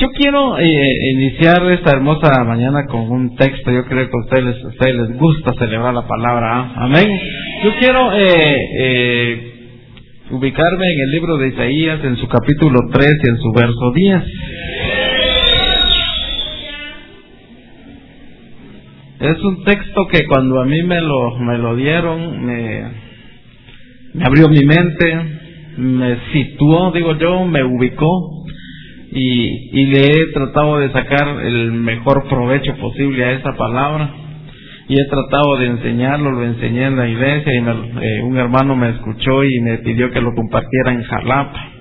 Yo quiero eh, iniciar esta hermosa mañana con un texto. Yo creo que a ustedes, ustedes les gusta celebrar la palabra. ¿ah? Amén. Yo quiero eh, eh, ubicarme en el libro de Isaías, en su capítulo 3 y en su verso 10. Es un texto que cuando a mí me lo, me lo dieron, me, me abrió mi mente, me situó, digo yo, me ubicó y, y le he tratado de sacar el mejor provecho posible a esa palabra y he tratado de enseñarlo, lo enseñé en la iglesia y eh, un hermano me escuchó y me pidió que lo compartiera en Jalapa.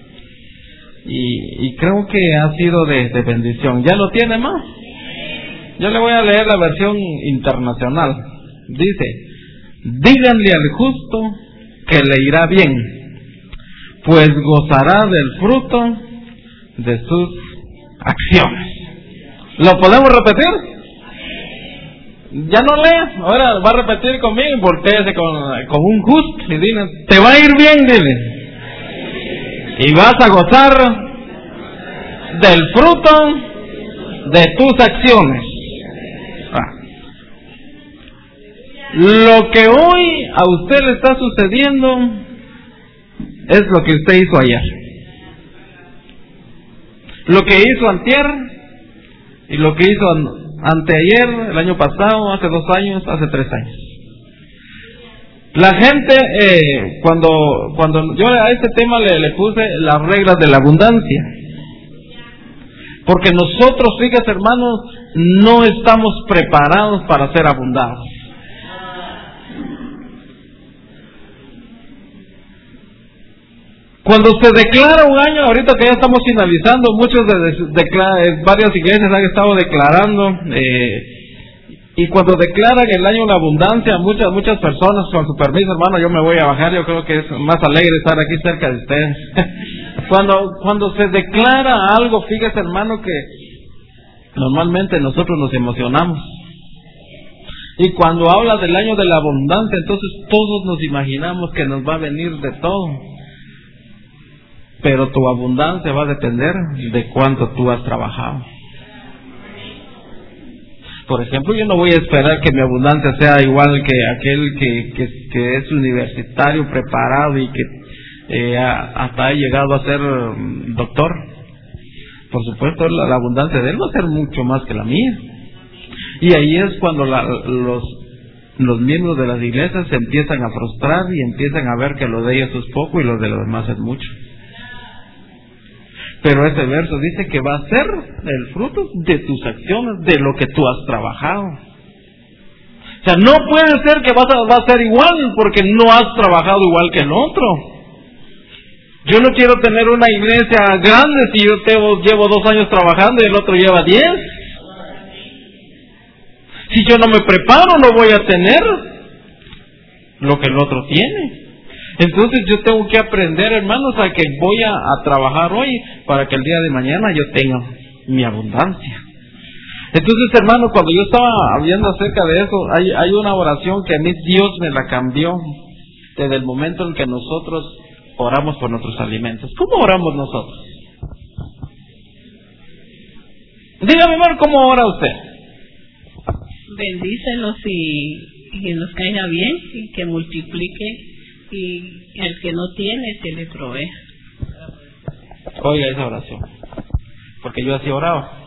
Y, y creo que ha sido de, de, bendición. ¿Ya lo tiene más? Yo le voy a leer la versión internacional. Dice, díganle al justo que le irá bien, pues gozará del fruto de sus acciones. ¿Lo podemos repetir? Ya no lees, ahora va a repetir conmigo, volteese con, con un justo y dile, te va a ir bien, dile. Y vas a gozar del fruto de tus acciones. Ah. Lo que hoy a usted le está sucediendo es lo que usted hizo ayer. Lo que hizo antier y lo que hizo anteayer, el año pasado, hace dos años, hace tres años. La gente, eh, cuando, cuando yo a este tema le, le puse las reglas de la abundancia, porque nosotros, fíjate hermanos, no estamos preparados para ser abundados. Cuando se declara un año, ahorita que ya estamos finalizando, muchos de, eh, varias iglesias han estado declarando, eh, y cuando declaran el año de la abundancia, muchas muchas personas, con su permiso hermano, yo me voy a bajar, yo creo que es más alegre estar aquí cerca de ustedes. cuando, cuando se declara algo, fíjese hermano que normalmente nosotros nos emocionamos. Y cuando habla del año de la abundancia, entonces todos nos imaginamos que nos va a venir de todo pero tu abundancia va a depender de cuánto tú has trabajado. Por ejemplo, yo no voy a esperar que mi abundancia sea igual que aquel que, que, es universitario, preparado y que eh, hasta ha llegado a ser mm, doctor. Por supuesto, la, abundancia de él va a ser mucho más que la mía. Y ahí es cuando los, los miembros de las iglesias se empiezan a frustrar y empiezan a ver que lo de ellos es poco y lo de los demás es mucho. Pero ese verso dice que va a ser el fruto de tus acciones, de lo que tú has trabajado. O sea, no puede ser que vas a, va a ser igual porque no has trabajado igual que el otro. Yo no quiero tener una iglesia grande si yo llevo dos años trabajando y el otro lleva diez. Si yo no me preparo, no voy a tener lo que el otro tiene. Entonces yo tengo que aprender, hermanos, a que voy a, trabajar hoy para que el día de mañana yo tenga mi abundancia. Entonces, hermanos, cuando yo estaba hablando acerca de eso, hay, hay una oración que a mí Dios me la cambió desde el momento en que nosotros oramos por nuestros alimentos. ¿Cómo oramos nosotros? Dígame, hermano, ¿cómo ora usted? Bendícelos y, y nos caiga bien y que multiplique y el que no tiene se le provee. Oiga esa oración, porque yo así oraba.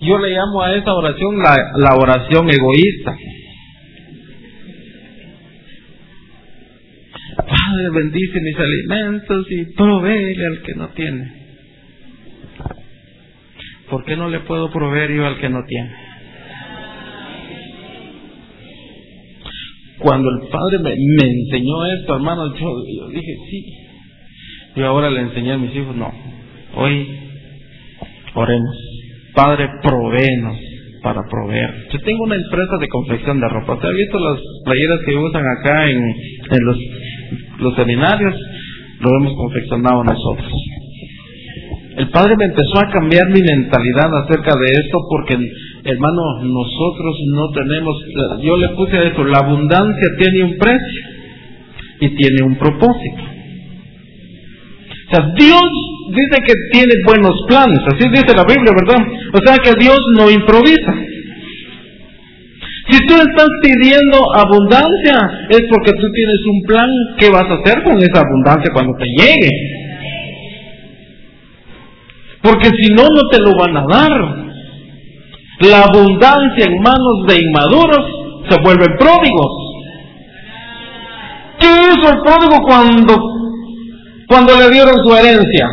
Yo le llamo a esa oración la, la oración egoísta. Padre, bendice mis alimentos y proveele al que no tiene. ¿Por qué no le puedo proveer yo al que no tiene? Cuando el Padre me, enseñó esto, hermano, yo, dije, sí. Y ahora le enseñé a mis hijos, no. Hoy oremos. Padre, proveenos para proveer. Yo tengo una empresa de confección de ropa. ¿Usted ha visto las playeras que usan acá en, en los, los seminarios? Lo hemos confeccionado nosotros. El Padre me empezó a cambiar mi mentalidad acerca de esto porque hermano, nosotros no tenemos, yo le puse a eso, la abundancia tiene un precio y tiene un propósito. O sea, Dios dice que tiene buenos planes, así dice la Biblia, ¿verdad? O sea que Dios no improvisa. Si tú estás pidiendo abundancia, es porque tú tienes un plan que vas a hacer con esa abundancia cuando te llegue. Porque si no, no te lo van a dar. La abundancia en manos de inmaduros se vuelve pródigos. ¿Qué hizo el pródigo cuando, cuando le dieron su herencia?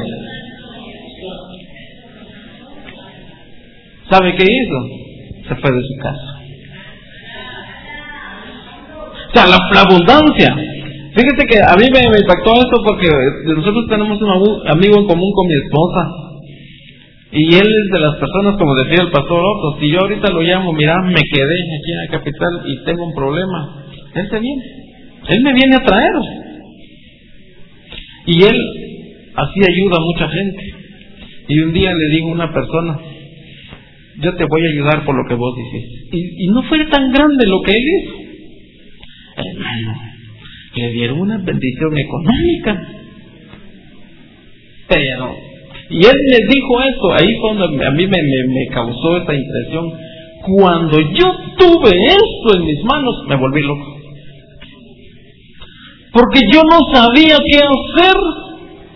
¿Sabe qué hizo? Se fue de su casa. O sea, la, abundancia. Fíjese que a mí me, impactó esto porque nosotros tenemos un amigo en común con mi esposa. Y él es de las personas, como decía el pastor Otto, si yo ahorita lo llamo, mira, me quedé aquí en la capital y tengo un problema, él se viene. Él me viene a traer. Y él así ayuda a mucha gente. Y un día le digo a una persona, yo te voy a ayudar por lo que vos dijiste. Y, y no fue tan grande lo que él hizo hermano, le dieron una bendición económica. Pero, y él les dijo eso, ahí fue donde a mí me, causó esa impresión. Cuando yo tuve eso en mis manos, me volví loco. Porque yo no sabía qué hacer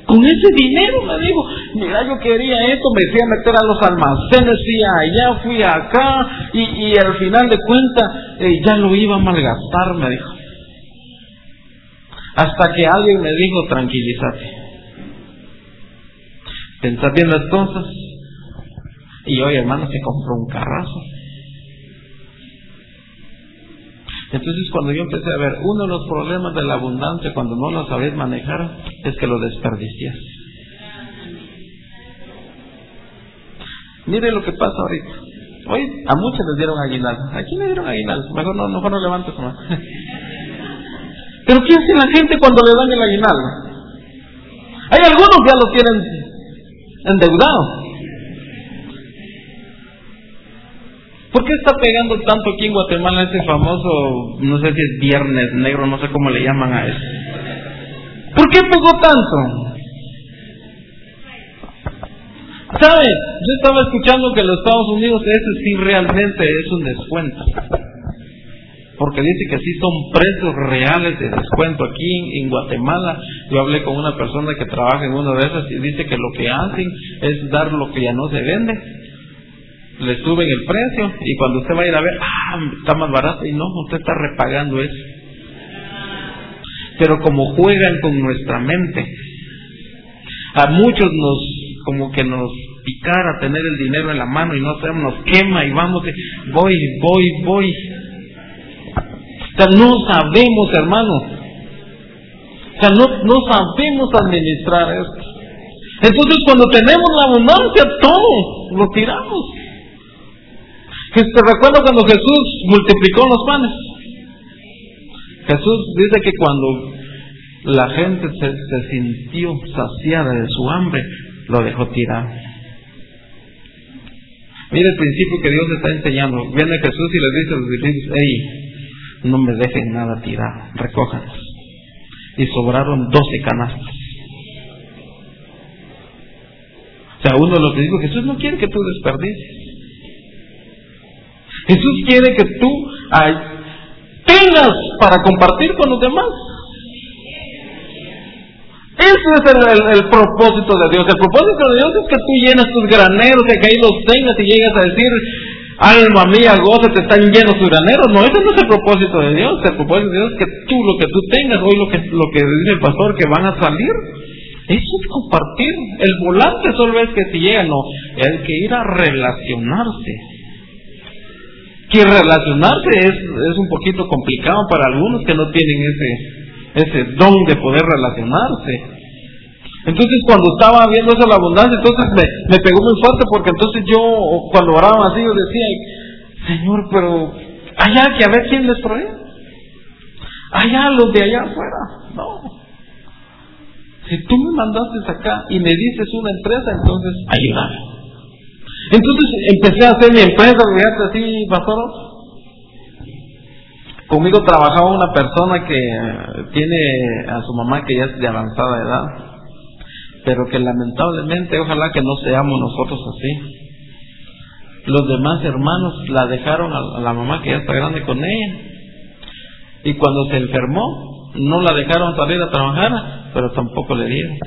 con ese dinero, me dijo, mira, yo quería esto, me fui a meter a los almacenes, fui allá, fui acá, y, y al final de cuentas eh, ya lo iba a malgastar, me dijo. Hasta que alguien me dijo, tranquilízate. Pensar bien las cosas. Y hoy, hermano, se compró un carrazo. Entonces, cuando yo empecé a ver, uno de los problemas de la abundancia cuando no lo sabes manejar es que lo desperdicias. Mire lo que pasa ahorita. Hoy a muchos les dieron aguinaldo. ¿A quién le dieron aguinaldo? Mejor no, mejor no levantes más. Pero ¿qué hace la gente cuando le dan el aguinaldo? Hay algunos que ya lo tienen endeudados. ¿Por qué está pegando tanto aquí en Guatemala ese famoso, no sé si es viernes negro, no sé cómo le llaman a eso? ¿Por qué pegó tanto? ¿Sabe? Yo estaba escuchando que los Estados Unidos ese sí realmente es un descuento porque dice que sí son precios reales de descuento. Aquí en, Guatemala yo hablé con una persona que trabaja en una de esas y dice que lo que hacen es dar lo que ya no se vende. Le suben el precio y cuando usted va a ir a ver, ah, está más barato y no, usted está repagando eso. Pero como juegan con nuestra mente, a muchos nos, como que nos picara tener el dinero en la mano y no sabemos, nos quema y vamos, voy, voy, voy o sea, no sabemos, hermano. O sea, no, no sabemos administrar esto. Entonces, cuando tenemos la abundancia, todo lo tiramos. Te recuerdo cuando Jesús multiplicó los panes. Jesús dice que cuando la gente se, se sintió saciada de su hambre, lo dejó tirar. Mire el principio que Dios está enseñando. Viene Jesús y le dice a los discípulos, hey, no me dejen nada tirado, recójanlos. Y sobraron doce canastas. O sea, uno lo que dijo, Jesús no quiere que tú desperdicies. Jesús quiere que tú tengas para compartir con los demás. Ese es el, propósito de Dios. El propósito de Dios es que tú llenas tus graneros, que ahí los tengas y llegas a decir, alma mía, goza, te están llenos tus graneros. No, ese no es el propósito de Dios. El propósito de Dios es que tú, lo que tú tengas, hoy lo que, lo que dice el pastor, que van a salir, eso es compartir. El volante solo es que si llega, no. Hay que ir a relacionarse. Que relacionarse es, es un poquito complicado para algunos que no tienen ese, ese don de poder relacionarse. Entonces cuando estaba viendo eso la abundancia, entonces me, me pegó muy fuerte porque entonces yo cuando oraba así yo decía, Señor, pero allá que a ver quién les provee. Allá los de allá afuera. No. Si tú me mandaste acá y me dices una empresa, entonces ayúdame. Entonces empecé a hacer mi empresa, fíjate así, pastor. Conmigo trabajaba una persona que tiene a su mamá que ya es de avanzada edad pero que lamentablemente ojalá que no seamos nosotros así. Los demás hermanos la dejaron a la mamá que ya está grande con ella. Y cuando se enfermó, no la dejaron salir a trabajar, pero tampoco le dieron.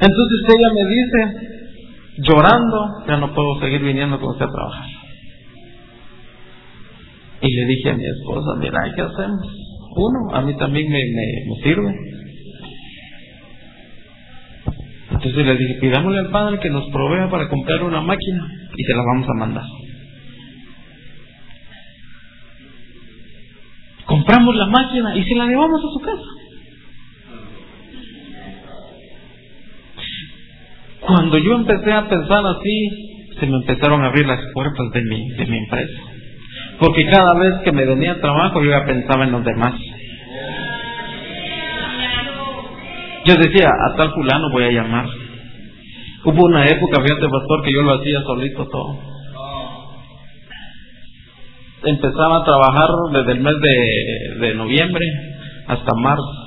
Entonces ella me dice, llorando, ya no puedo seguir viniendo con usted a trabajar. Y le dije a mi esposa, mira, ¿qué hacemos? Uno, a mí también me, me sirve. Entonces le dije, pidámosle al Padre que nos provea para comprar una máquina y se la vamos a mandar. Compramos la máquina y se la llevamos a su casa. Cuando yo empecé a pensar así, se me empezaron a abrir las puertas de mi, de mi empresa. Porque cada vez que me venía trabajo yo ya pensaba en los demás. Yo decía, a tal fulano voy a llamar. Hubo una época, fíjate pastor, que yo lo hacía solito todo. Empezaba a trabajar desde el mes de, de noviembre hasta marzo.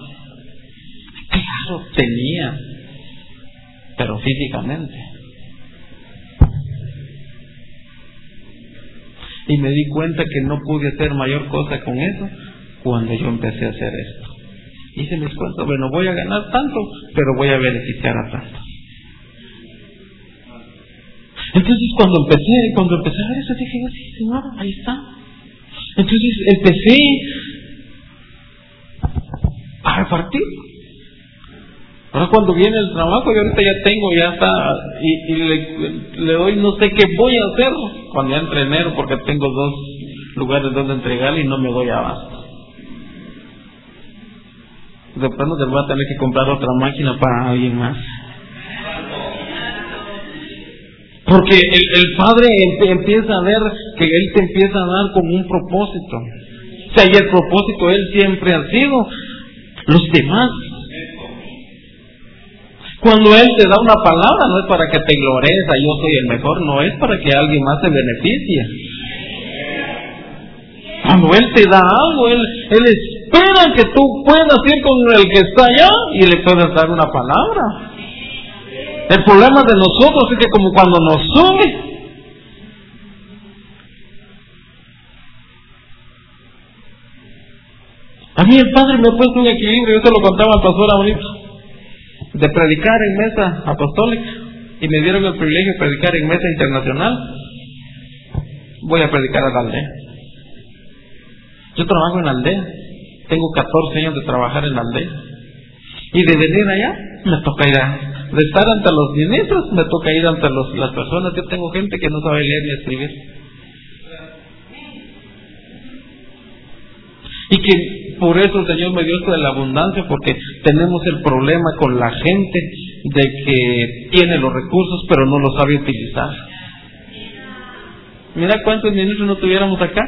Claro, tenía, pero físicamente. Y me di cuenta que no pude hacer mayor cosa con eso cuando yo empecé a hacer esto. Hice mis cuentas, bueno, voy a ganar tanto, pero voy a beneficiar a tanto. Entonces cuando empecé, cuando empecé a ver eso, dije, sí, señor, ahí está. Entonces empecé a repartir. Ahora cuando viene el trabajo, yo ahorita ya tengo, ya está, y, le, doy no sé qué voy a hacer cuando ya entre enero, porque tengo dos lugares donde entregar y no me doy abasto de pronto te voy a tener que comprar otra máquina para alguien más. Porque el, padre empieza a ver que él te empieza a dar como un propósito. O sea, y el propósito él siempre ha sido los demás. Cuando él te da una palabra, no es para que te glores, yo soy el mejor, no es para que alguien más se beneficie. Cuando él te da algo, él, él es esperan que tú puedas ir con el que está allá y le puedas dar una palabra. El problema de nosotros es que como cuando nos sube, A mí el Padre me ha puesto un equilibrio, yo se lo contaba al pastor ahorita, de predicar en mesa apostólica y me dieron el privilegio de predicar en mesa internacional. Voy a predicar a la aldea. Yo trabajo en la aldea tengo 14 años de trabajar en la aldea. Y de venir allá, me toca ir a... De estar ante los ministros, me toca ir ante las personas. Yo tengo gente que no sabe leer ni escribir. Y que por eso el Señor me dio esto de la abundancia, porque tenemos el problema con la gente de que tiene los recursos pero no los sabe utilizar. Mira cuántos ministros no tuviéramos acá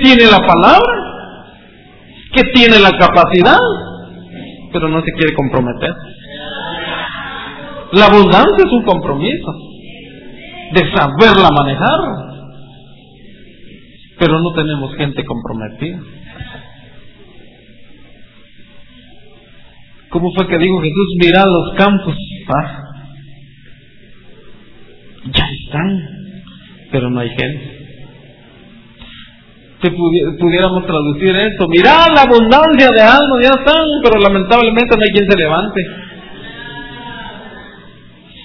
tiene la palabra, que tiene la capacidad, pero no se quiere comprometer. La abundancia es un compromiso de saberla manejar, pero no tenemos gente comprometida. ¿Cómo fue que dijo Jesús? Mirad los campos, ah, ya están, pero no hay gente que pudiéramos traducir esto. Mirad la abundancia de algo, ya están, pero lamentablemente no hay quien se levante.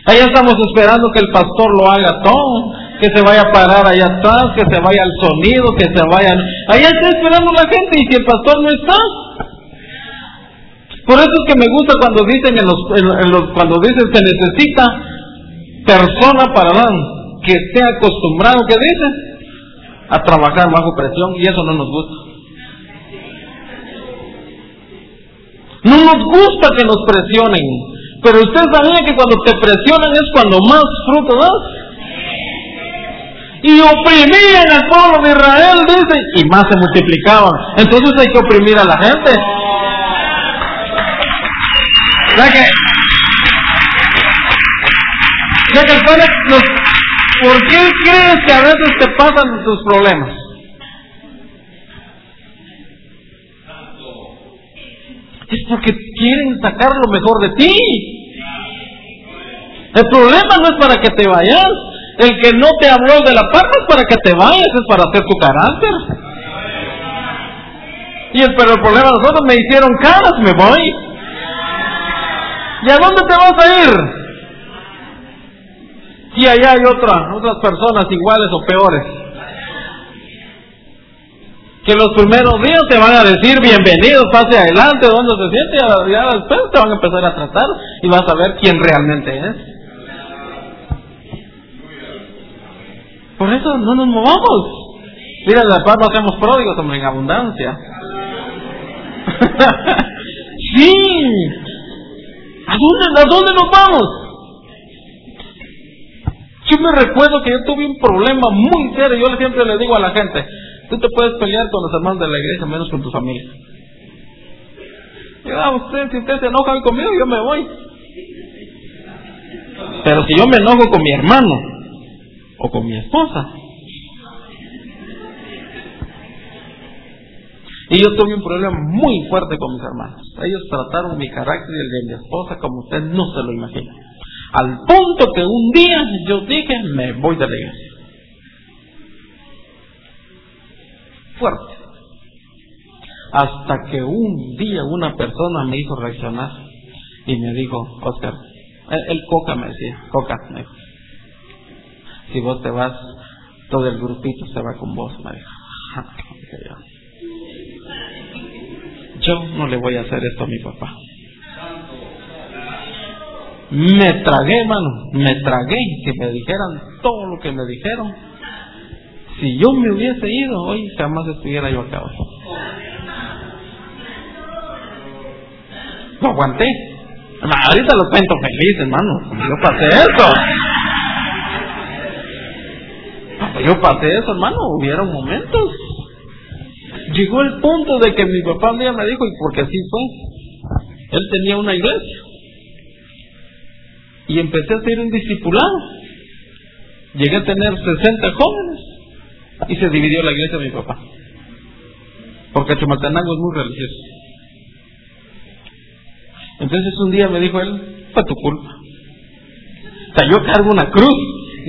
Allá estamos esperando que el pastor lo haga todo, que se vaya a parar allá atrás, que se vaya al sonido, que se vaya... Allá está esperando la gente y si el pastor no está. Por eso es que me gusta cuando dicen en los, en los cuando dicen se necesita persona para dar, que esté acostumbrado, que dicen? A trabajar bajo presión y eso no nos gusta. No nos gusta que nos presionen, pero usted sabía que cuando te presionan es cuando más fruto das. Y oprimían al pueblo de Israel, dice, y más se multiplicaban. Entonces hay que oprimir a la gente. Ya que, ya que el ¿Por qué crees que a veces te pasan tus problemas? porque quieren sacar lo mejor de ti. El problema no es para que te vayas. El que no te habló de la paz es para que te vayas, es para hacer tu carácter. Y el, pero el problema nosotros me hicieron caras, me voy. ¿Y a dónde te vas a ir? Allá hay otra, otras personas iguales o peores. Que los primeros días te van a decir bienvenidos, pase adelante, donde se siente, y ya después te van a empezar a tratar y vas a ver quién realmente es. Por eso no nos movamos. Mira, la paz no hacemos pródigos, hombre, en abundancia. sí. ¿A dónde, ¿A dónde nos vamos? Yo me recuerdo que yo tuve un problema muy serio. Yo siempre le digo a la gente, tú te puedes pelear con los hermanos de la iglesia, menos con tu familia. Ah, usted, si usted se enoja conmigo, yo me voy. Pero si yo me enojo con mi hermano o con mi esposa, Y yo tuve un problema muy fuerte con mis hermanos. Ellos trataron mi carácter y el de mi esposa como usted no se lo imagina. Al punto que un día yo dije, me voy de la iglesia. Fuerte. Hasta que un día una persona me hizo reaccionar y me dijo, Oscar, el, coca me decía, coca, me dijo, si vos te vas, todo el grupito se va con vos, me dijo. Yo no le voy a hacer esto a mi papá. Me tragué, hermano, me tragué que me dijeran todo lo que me dijeron. Si yo me hubiese ido, hoy jamás estuviera yo acá. Lo aguanté. Ahorita lo cuento feliz, hermano. Yo pasé eso. Yo pasé eso, hermano. Hubieron momentos llegó el punto de que mi papá un día me dijo, y porque así fue, él tenía una iglesia. Empecé a ser un discipulado. Llegué a tener 60 jóvenes y se dividió la iglesia de mi papá. Porque Chumaltenango es muy religioso. Entonces un día me dijo él, fue tu culpa. O sea, yo cargo una cruz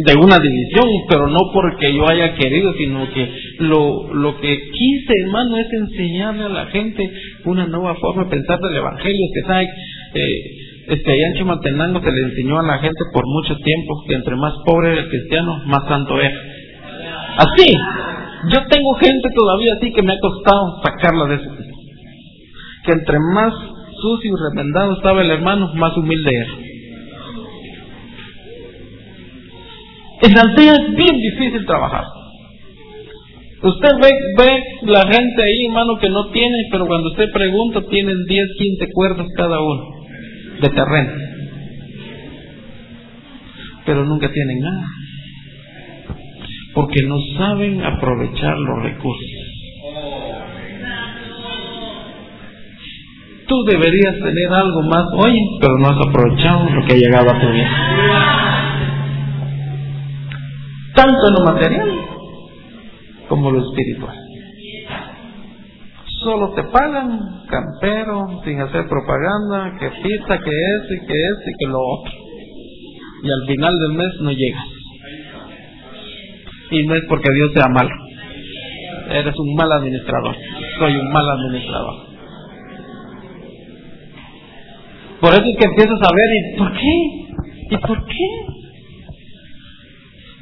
de una división, pero no porque yo haya querido, sino que lo, lo que quise, hermano, es enseñarle a la gente una nueva forma de pensar del Evangelio, que sabe, eh, este, allá en Chimaltenango se le enseñó a la gente por mucho tiempo que entre más pobre era el cristiano, más santo es. Así, yo tengo gente todavía así que me ha costado sacarla de eso. Que entre más sucio y remendado estaba el hermano, más humilde era. En aldea es bien difícil trabajar. Usted ve, ve la gente ahí, hermano, que no tiene, pero cuando usted pregunta, tienen 10, 15 cuerdas cada uno de terreno. Pero nunca tienen nada. Porque no saben aprovechar los recursos. Tú deberías tener algo más hoy, pero no has aprovechado lo que ha llegado a tu vida tanto en lo material como lo espiritual. Solo te pagan, campero, sin hacer propaganda, que pizza, que eso y que eso y que lo otro. Y al final del mes no llegas. Y no es porque Dios sea malo. Eres un mal administrador. Soy un mal administrador. Por eso es que empiezas a ver, ¿y por qué? ¿Y por qué?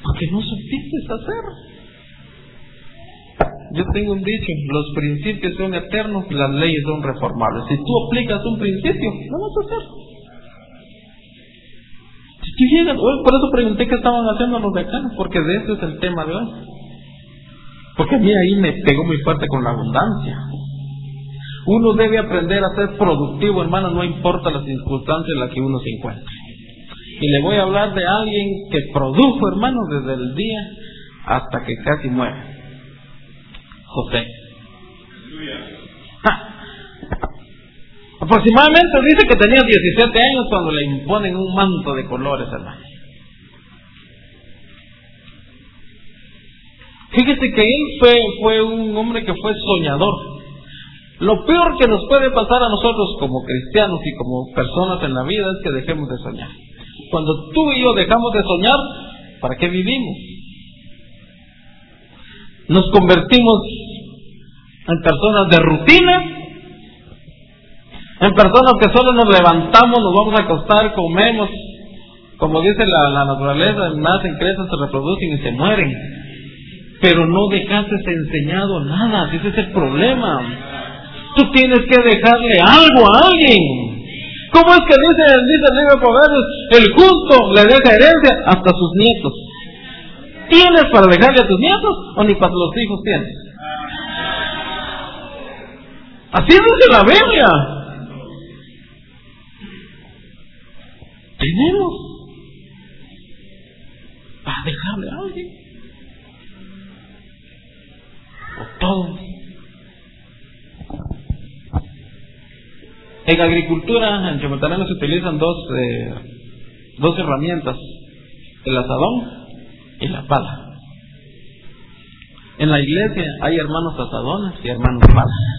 porque no supiste hacer. Yo tengo un dicho, los principios son eternos, las leyes son reformables. Si tú aplicas un principio, no vas a hacer. Si tú llegas, por eso pregunté qué estaban haciendo los de acá, porque de eso es el tema de hoy. Porque a mí ahí me pegó muy fuerte con la abundancia. Uno debe aprender a ser productivo, hermano, no importa las circunstancias en las que uno se encuentre. Y le voy a hablar de alguien que produjo, hermano, desde el día hasta que casi muere. José. Aproximadamente dice que tenía 17 años cuando le imponen un manto de colores, hermano. Fíjese que él fue, fue un hombre que fue soñador. Lo peor que nos puede pasar a nosotros como cristianos y como personas en la vida es que dejemos de soñar. Cuando tú y yo dejamos de soñar, ¿para qué vivimos? Nos convertimos en personas de rutina, en personas que solo nos levantamos, nos vamos a acostar, comemos, como dice la, naturaleza, nacen, crecen, se reproducen y se mueren. Pero no dejaste enseñado nada, ese es el problema. Tú tienes que dejarle algo a alguien. ¿Cómo es que dice, dice el libro de Proverbios, el justo le deja herencia hasta sus nietos? ¿Tienes para dejarle a tus nietos o ni para los hijos tienes? Así dice la Biblia. Tenemos para dejarle a alguien. O todos. En agricultura, en Chimotalano se utilizan dos, eh, dos herramientas, el asadón y la pala. En la iglesia hay hermanos asadones y hermanos palas.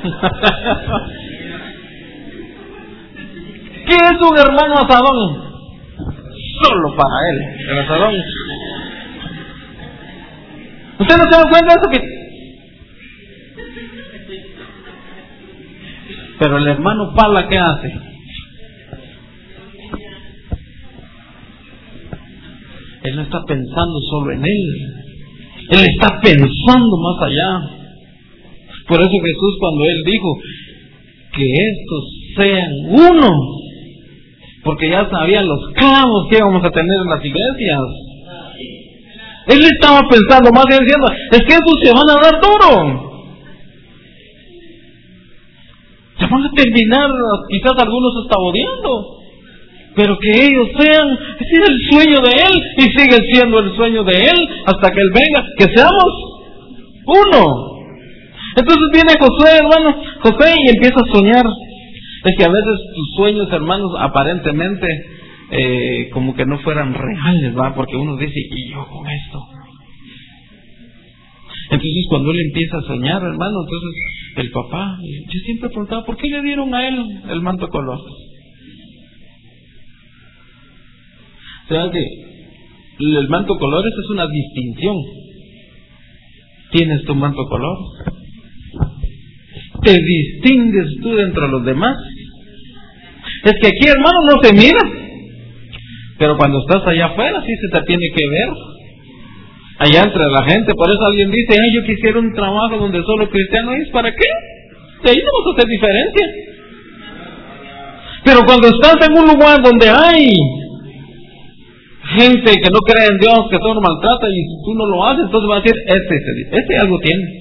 ¿Qué es un hermano asadón? Solo para él, el asadón. ¿Usted no se da cuenta de eso que Pero el hermano Pala, ¿qué hace? Él no está pensando solo en él. Él está pensando más allá. Por eso Jesús cuando él dijo que estos sean uno, porque ya sabían los clavos que íbamos a tener en las iglesias. Él estaba pensando más bien diciendo, es que estos se van a dar duro. Se van a terminar, quizás algunos hasta odiando. Pero que ellos sean, ese es el sueño de Él y sigue siendo el sueño de Él hasta que Él venga, que seamos uno. Entonces viene José, hermano, José y empieza a soñar. Es que a veces tus sueños, hermanos, aparentemente eh, como que no fueran reales, ¿va? Porque uno dice, ¿y yo con esto? Entonces cuando él empieza a soñar, hermano, entonces el papá, yo siempre preguntaba, ¿por qué le dieron a él el manto color? O sea que el manto colores es una distinción. ¿Tienes tu manto color? ¿Te distingues tú dentro de los demás? Es que aquí, hermano, no se mira. Pero cuando estás allá afuera, sí se te tiene que ver allá entre la gente. Por eso alguien dice, ay, yo quisiera un trabajo donde solo cristiano es. ¿Para qué? De ahí no vas a hacer diferencia. Pero cuando estás en un lugar donde hay gente que no cree en Dios, que todo maltrata y tú no lo haces, entonces va a decir, este, este algo tiene.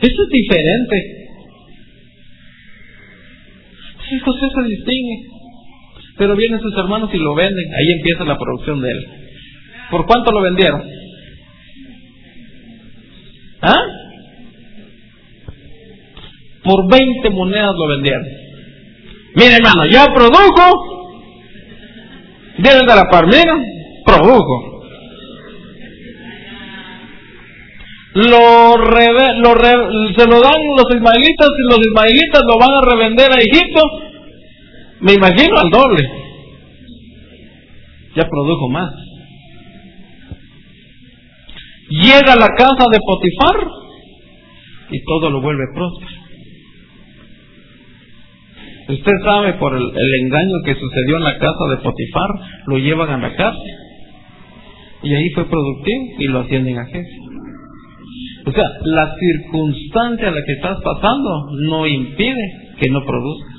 Esto es diferente. Sí, José se distingue. Pero vienen sus hermanos y lo venden. Ahí empieza la producción de él. ¿Por cuánto lo vendieron? ¿Ah? Por 20 monedas lo vendieron. Mire hermano, ya produjo. Viene de la parmera, produjo. Lo, lo se lo dan los ismaelitas y los ismaelitas lo van a revender a Egipto. Me imagino al doble. Ya produjo más llega a la casa de Potifar y todo lo vuelve próspero. Usted sabe por el, engaño que sucedió en la casa de Potifar, lo llevan a la cárcel. Y ahí fue productivo y lo ascienden a jefe. O sea, la circunstancia en la que estás pasando no impide que no produzcas.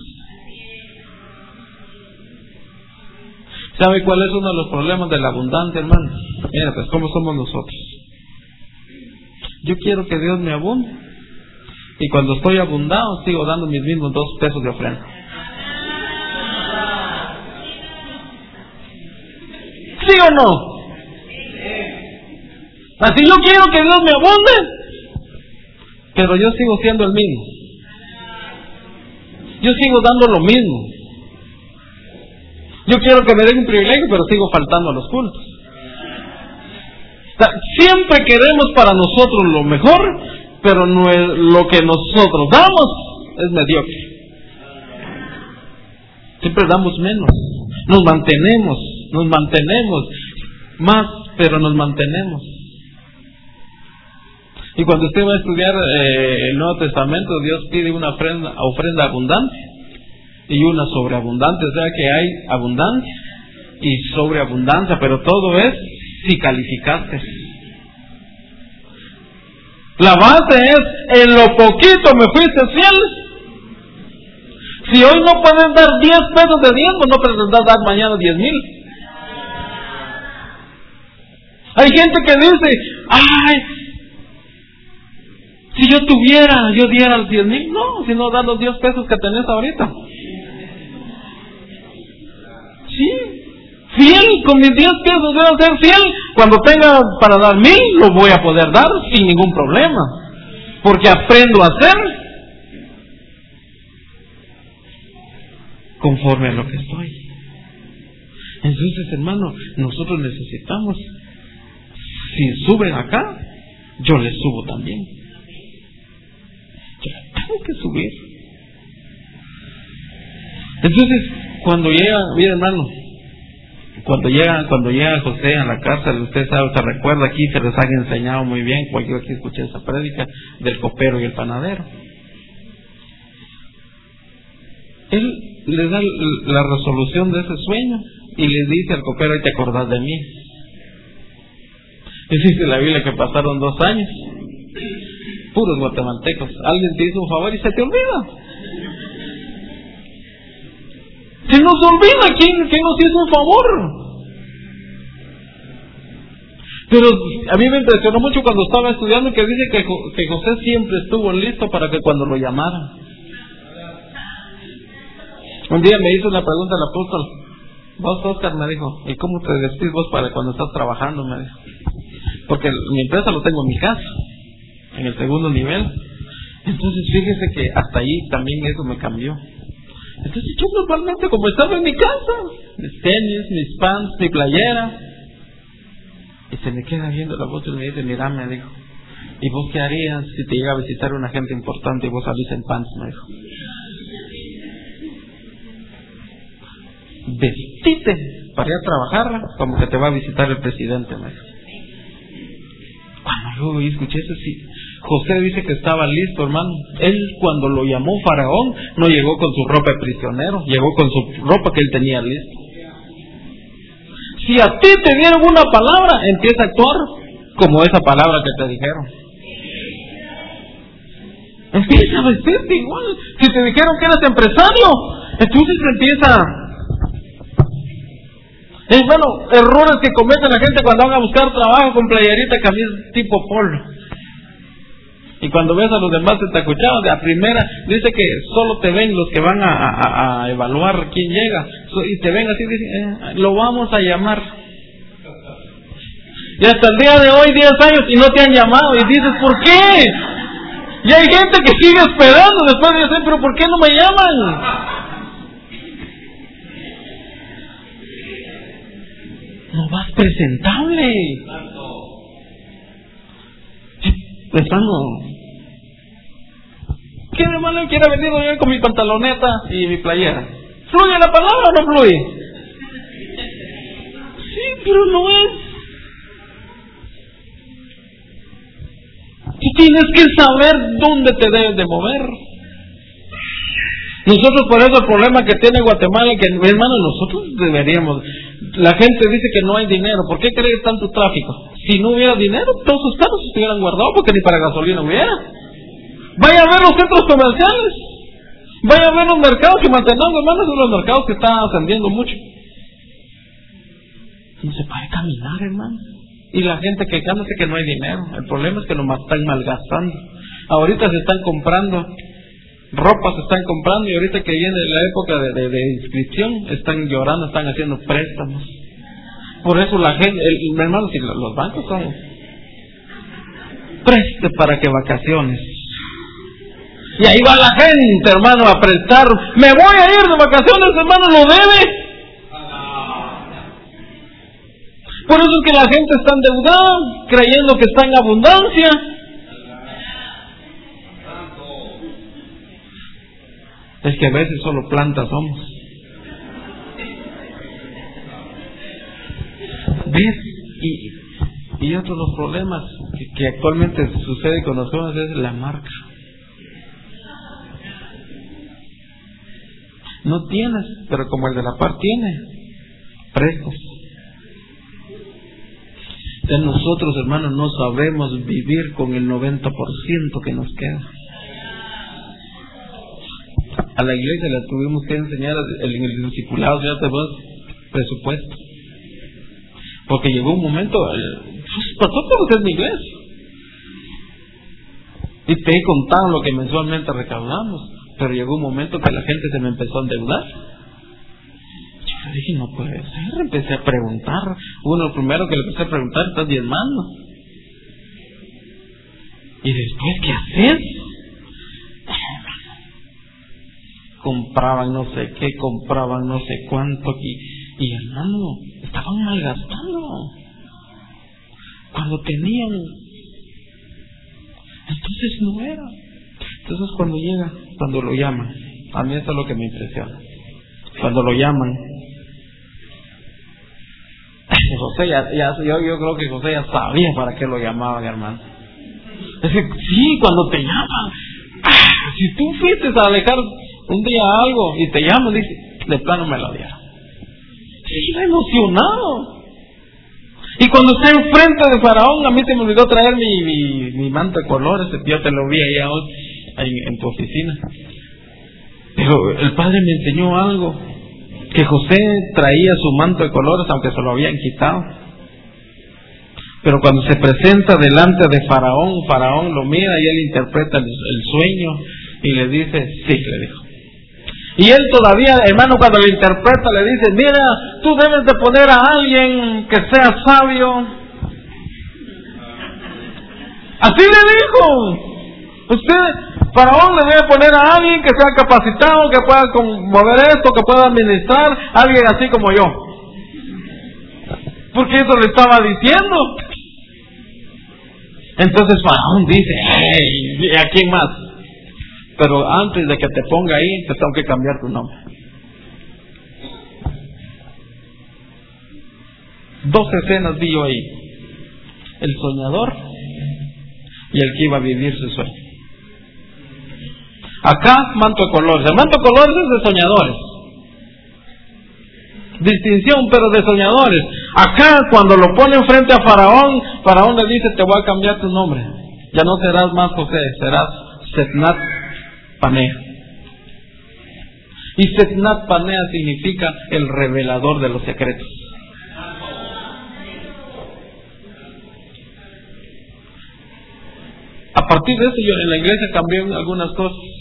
¿Sabe cuál es uno de los problemas de la abundancia, hermano? Mira, pues, ¿cómo somos nosotros? Yo quiero que Dios me abunde. Y cuando estoy abundado, sigo dando mis mismos dos pesos de ofrenda. ¿Sí o no? Así yo quiero que Dios me abunde, pero yo sigo siendo el mismo. Yo sigo dando lo mismo. Yo quiero que me den un privilegio, pero sigo faltando a los cultos siempre queremos para nosotros lo mejor, pero lo que nosotros damos es mediocre. Siempre damos menos. Nos mantenemos, nos mantenemos más, pero nos mantenemos. Y cuando usted va a estudiar eh, el Nuevo Testamento, Dios pide una ofrenda, abundante y una sobreabundante. O sea que hay abundancia y sobreabundancia, pero todo es si calificaste. La base es, en lo poquito me fuiste fiel, si hoy no pueden dar 10 pesos de diezmo, no pretendas dar mañana 10 mil. Hay gente que dice, ay, si yo tuviera, yo diera los 10 mil. No, si no da los 10 pesos que tenés ahorita. Sí, fiel con mis 10 pesos, debo ser fiel. Cuando tenga para dar mil, lo voy a poder dar sin ningún problema. Porque aprendo a hacer conforme a lo que estoy. Entonces, hermano, nosotros necesitamos, si suben acá, yo les subo también. Tengo que subir. Entonces, cuando llega, mira hermano, cuando llega, cuando llega José a la cárcel, usted sabe, se recuerda aquí, se les ha enseñado muy bien, cualquier que escuché esa prédica del copero y el panadero. Él le da la resolución de ese sueño y le dice al copero, y te acordás de mí. Dice la Biblia que pasaron dos años, puros guatemaltecos. Alguien te hizo un favor y se te olvida. Se nos olvida quién, quién nos hizo un favor. Pero a mí me impresionó mucho cuando estaba estudiando que dice que, José siempre estuvo listo para que cuando lo llamaran. Un día me hizo una pregunta el apóstol. Vos, Oscar, me dijo, ¿y cómo te vestís vos para cuando estás trabajando? Me dijo. Porque mi empresa lo tengo en mi casa, en el segundo nivel. Entonces, fíjese que hasta ahí también eso me cambió. Entonces, yo normalmente, como estaba en mi casa, mis tenis, mis pants, mi playera, y se me queda viendo la voz y me dice, mira, me dijo, ¿y vos qué harías si te llega a visitar una gente importante y vos salís en pants? Me dijo. vestite para ir a trabajar como que te va a visitar el presidente. Cuando yo escuché eso, sí. José dice que estaba listo, hermano. Él cuando lo llamó Faraón, no llegó con su ropa de prisionero, llegó con su ropa que él tenía listo. Si a ti te dieron una palabra, empieza a actuar como esa palabra que te dijeron. Empieza a vestirte igual. Si te dijeron que eres empresario, entonces empieza es bueno, errores que comete la gente cuando van a buscar trabajo con playerita camisa tipo polo. Y cuando ves a los demás escuchando de a primera, dice que solo te ven los que van a, evaluar quién llega. Y te ven así, dicen, eh, lo vamos a llamar. Y hasta el día de hoy, 10 años, y no te han llamado. Y dices, ¿por qué? Y hay gente que sigue esperando después de decir, pero ¿por qué no me llaman? no vas presentable. Hermano, ¿qué hermano quiere venir hoy con mi pantaloneta y mi playera? ¿Fluye la palabra o no fluye? Sí, pero no es. Tú tienes que saber dónde te debes de mover. Nosotros por eso el problema que tiene Guatemala, que hermano, nosotros deberíamos, la gente dice que no hay dinero. ¿Por qué cree tanto tráfico? Si no hubiera dinero, todos sus carros estuvieran guardados porque ni para gasolina hubiera. Vaya a ver los centros comerciales. Vaya a ver los mercados que mantenemos, hermanos, son los mercados que están ascendiendo mucho. No se puede caminar, hermano. Y la gente que dice que no hay dinero. El problema es que nomás están malgastando. Ahorita se están comprando ropa se están comprando y ahorita que viene la época de, inscripción están llorando, están haciendo préstamos. Por eso la gente, el, hermano, si los bancos son preste para que vacaciones. Y ahí va la gente, hermano, a prestar. Me voy a ir de vacaciones, hermano, lo debe. Por eso es que la gente está endeudada, creyendo que está en abundancia. Es que a veces solo plantas somos. ¿Ves? Y, y otro de los problemas que, que actualmente sucede con nosotros es la marca. No tienes, pero como el de la par tiene, prestos. Ya nosotros, hermanos, no sabemos vivir con el 90% que nos queda. A la iglesia le tuvimos que enseñar en el discipulado, ya tenemos presupuesto. Porque llegó un momento, pues, pasó por ser mi iglesia. Y te he contado lo que mensualmente recaudamos. Pero llegó un momento que la gente se me empezó a endeudar. Yo dije, no puede ser. Empecé a preguntar. Uno, primero que le empecé a preguntar, ¿estás diezmando? Y después, ¿qué haces? Compraban no sé qué, compraban no sé cuánto. Y, y hermano, estaban malgastando. Cuando tenían. Entonces no era. Entonces cuando llega, cuando lo llaman, a mí eso es lo que me impresiona. Cuando lo llaman, José ya, yo, yo creo que José ya sabía para qué lo llamaban, hermano. Es que sí, cuando te llaman, ah, si tú fuiste a dejar un día algo y te llaman, dice, de plano me lo dieron. Sí, emocionado. Y cuando está enfrente de Faraón, a mí se me olvidó traer mi manto de colores, yo te lo vi ahí en, tu oficina. Pero el padre me enseñó algo, que José traía su manto de colores aunque se lo habían quitado. Pero cuando se presenta delante de Faraón, Faraón lo mira y él interpreta el, el sueño y le dice, sí, le dijo. Y él todavía, hermano, cuando lo interpreta, le dice, mira, tú debes de poner a alguien que sea sabio. Así le dijo. Usted, Faraón le a poner a alguien que sea capacitado, que pueda mover esto, que pueda administrar, alguien así como yo. Porque eso le estaba diciendo. Entonces Faraón dice, hey, ¿a quién más? Pero antes de que te ponga ahí, te tengo que cambiar tu nombre. Dos escenas vi yo ahí. El soñador y el que iba a vivir su sueño. Acá, manto de colores. El manto de colores es de soñadores. Distinción, pero de soñadores. Acá, cuando lo ponen frente a Faraón, Faraón le dice, te voy a cambiar tu nombre. Ya no serás más José, serás Setnat Panea. Y Setnat Panea significa el revelador de los secretos. A partir de eso yo en la iglesia cambié algunas cosas.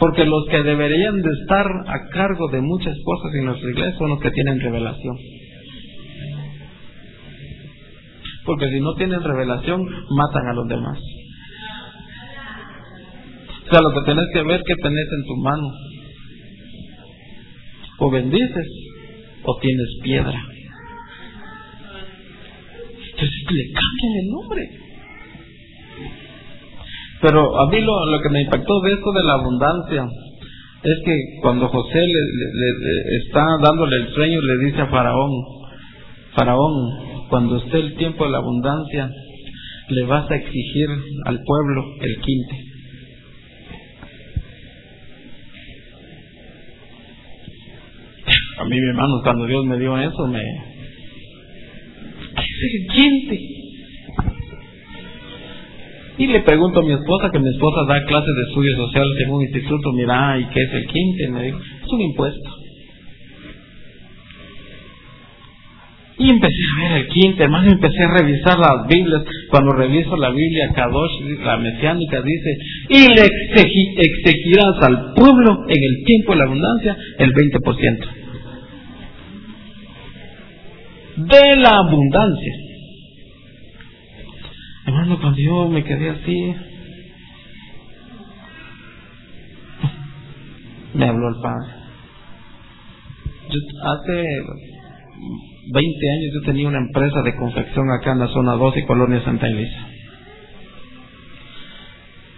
Porque los que deberían de estar a cargo de muchas cosas en nuestra iglesia son los que tienen revelación. Porque si no tienen revelación, matan a los demás. O sea, lo que tenés que ver que tenés en tu mano. O bendices o tienes piedra. Entonces le cambian el nombre. Pero a mí lo, que me impactó de esto de la abundancia es que cuando José le, está dándole el sueño, le dice a Faraón, Faraón, cuando esté el tiempo de la abundancia, le vas a exigir al pueblo el quinte. A mí, mi hermano, cuando Dios me dio eso, me... ¿Qué es el quinte? Y le pregunto a mi esposa, que mi esposa da clases de estudios sociales en un instituto, mira, ¿y qué es el quinte? Me dijo, es un impuesto. Y empecé a ver el quinte, hermano, empecé a revisar las Biblias. Cuando reviso la Biblia, Kadosh, la mesiánica, dice, y le exigirás al pueblo en el tiempo de la abundancia el 20%. De la abundancia. Hermano, cuando yo me quedé así, me habló el padre. hace 20 años yo tenía una empresa de confección acá en la zona 2 y Colonia Santa Elisa.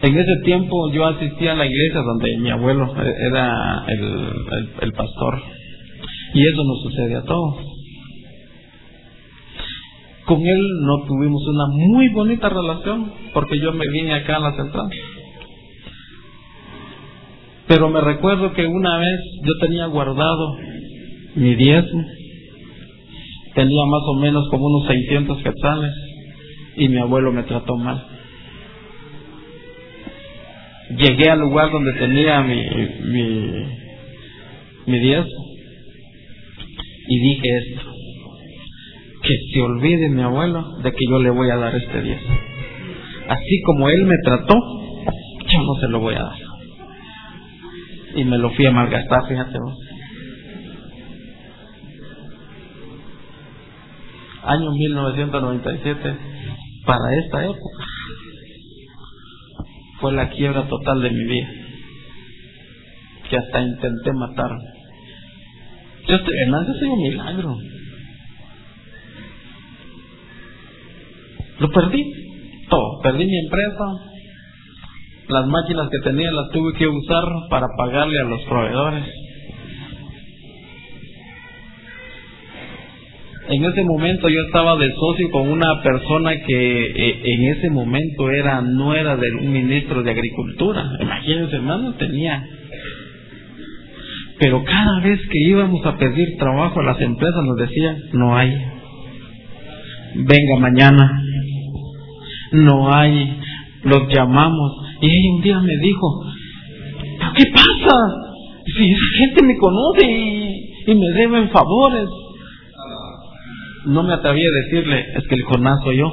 En ese tiempo yo asistía a la iglesia donde mi abuelo era el, el pastor. Y eso nos sucede a todos. Con él no tuvimos una muy bonita relación porque yo me vine acá a la central. Pero me recuerdo que una vez yo tenía guardado mi diezmo, tenía más o menos como unos 600 quetzales y mi abuelo me trató mal. Llegué al lugar donde tenía mi, mi, mi diezmo y dije esto, que se olvide mi abuelo de que yo le voy a dar este diezmo. Así como él me trató, yo no se lo voy a dar. Y me lo fui a malgastar, fíjate vos. Año 1997, para esta época, fue la quiebra total de mi vida. Que hasta intenté matarme. Yo estoy, Hernández es un milagro. Lo perdí. Todo. Perdí mi empresa. Las máquinas que tenía las tuve que usar para pagarle a los proveedores. En ese momento yo estaba de socio con una persona que eh, en ese momento era nuera de un ministro de Agricultura. Imagínense, hermano, tenía pero cada vez que íbamos a pedir trabajo a las empresas nos decían, no hay. Venga mañana. No hay. Los llamamos. Y un día me dijo, qué pasa? Si esa gente me conoce y, me deben favores. No me atreví a decirle, es que el Jonás soy yo.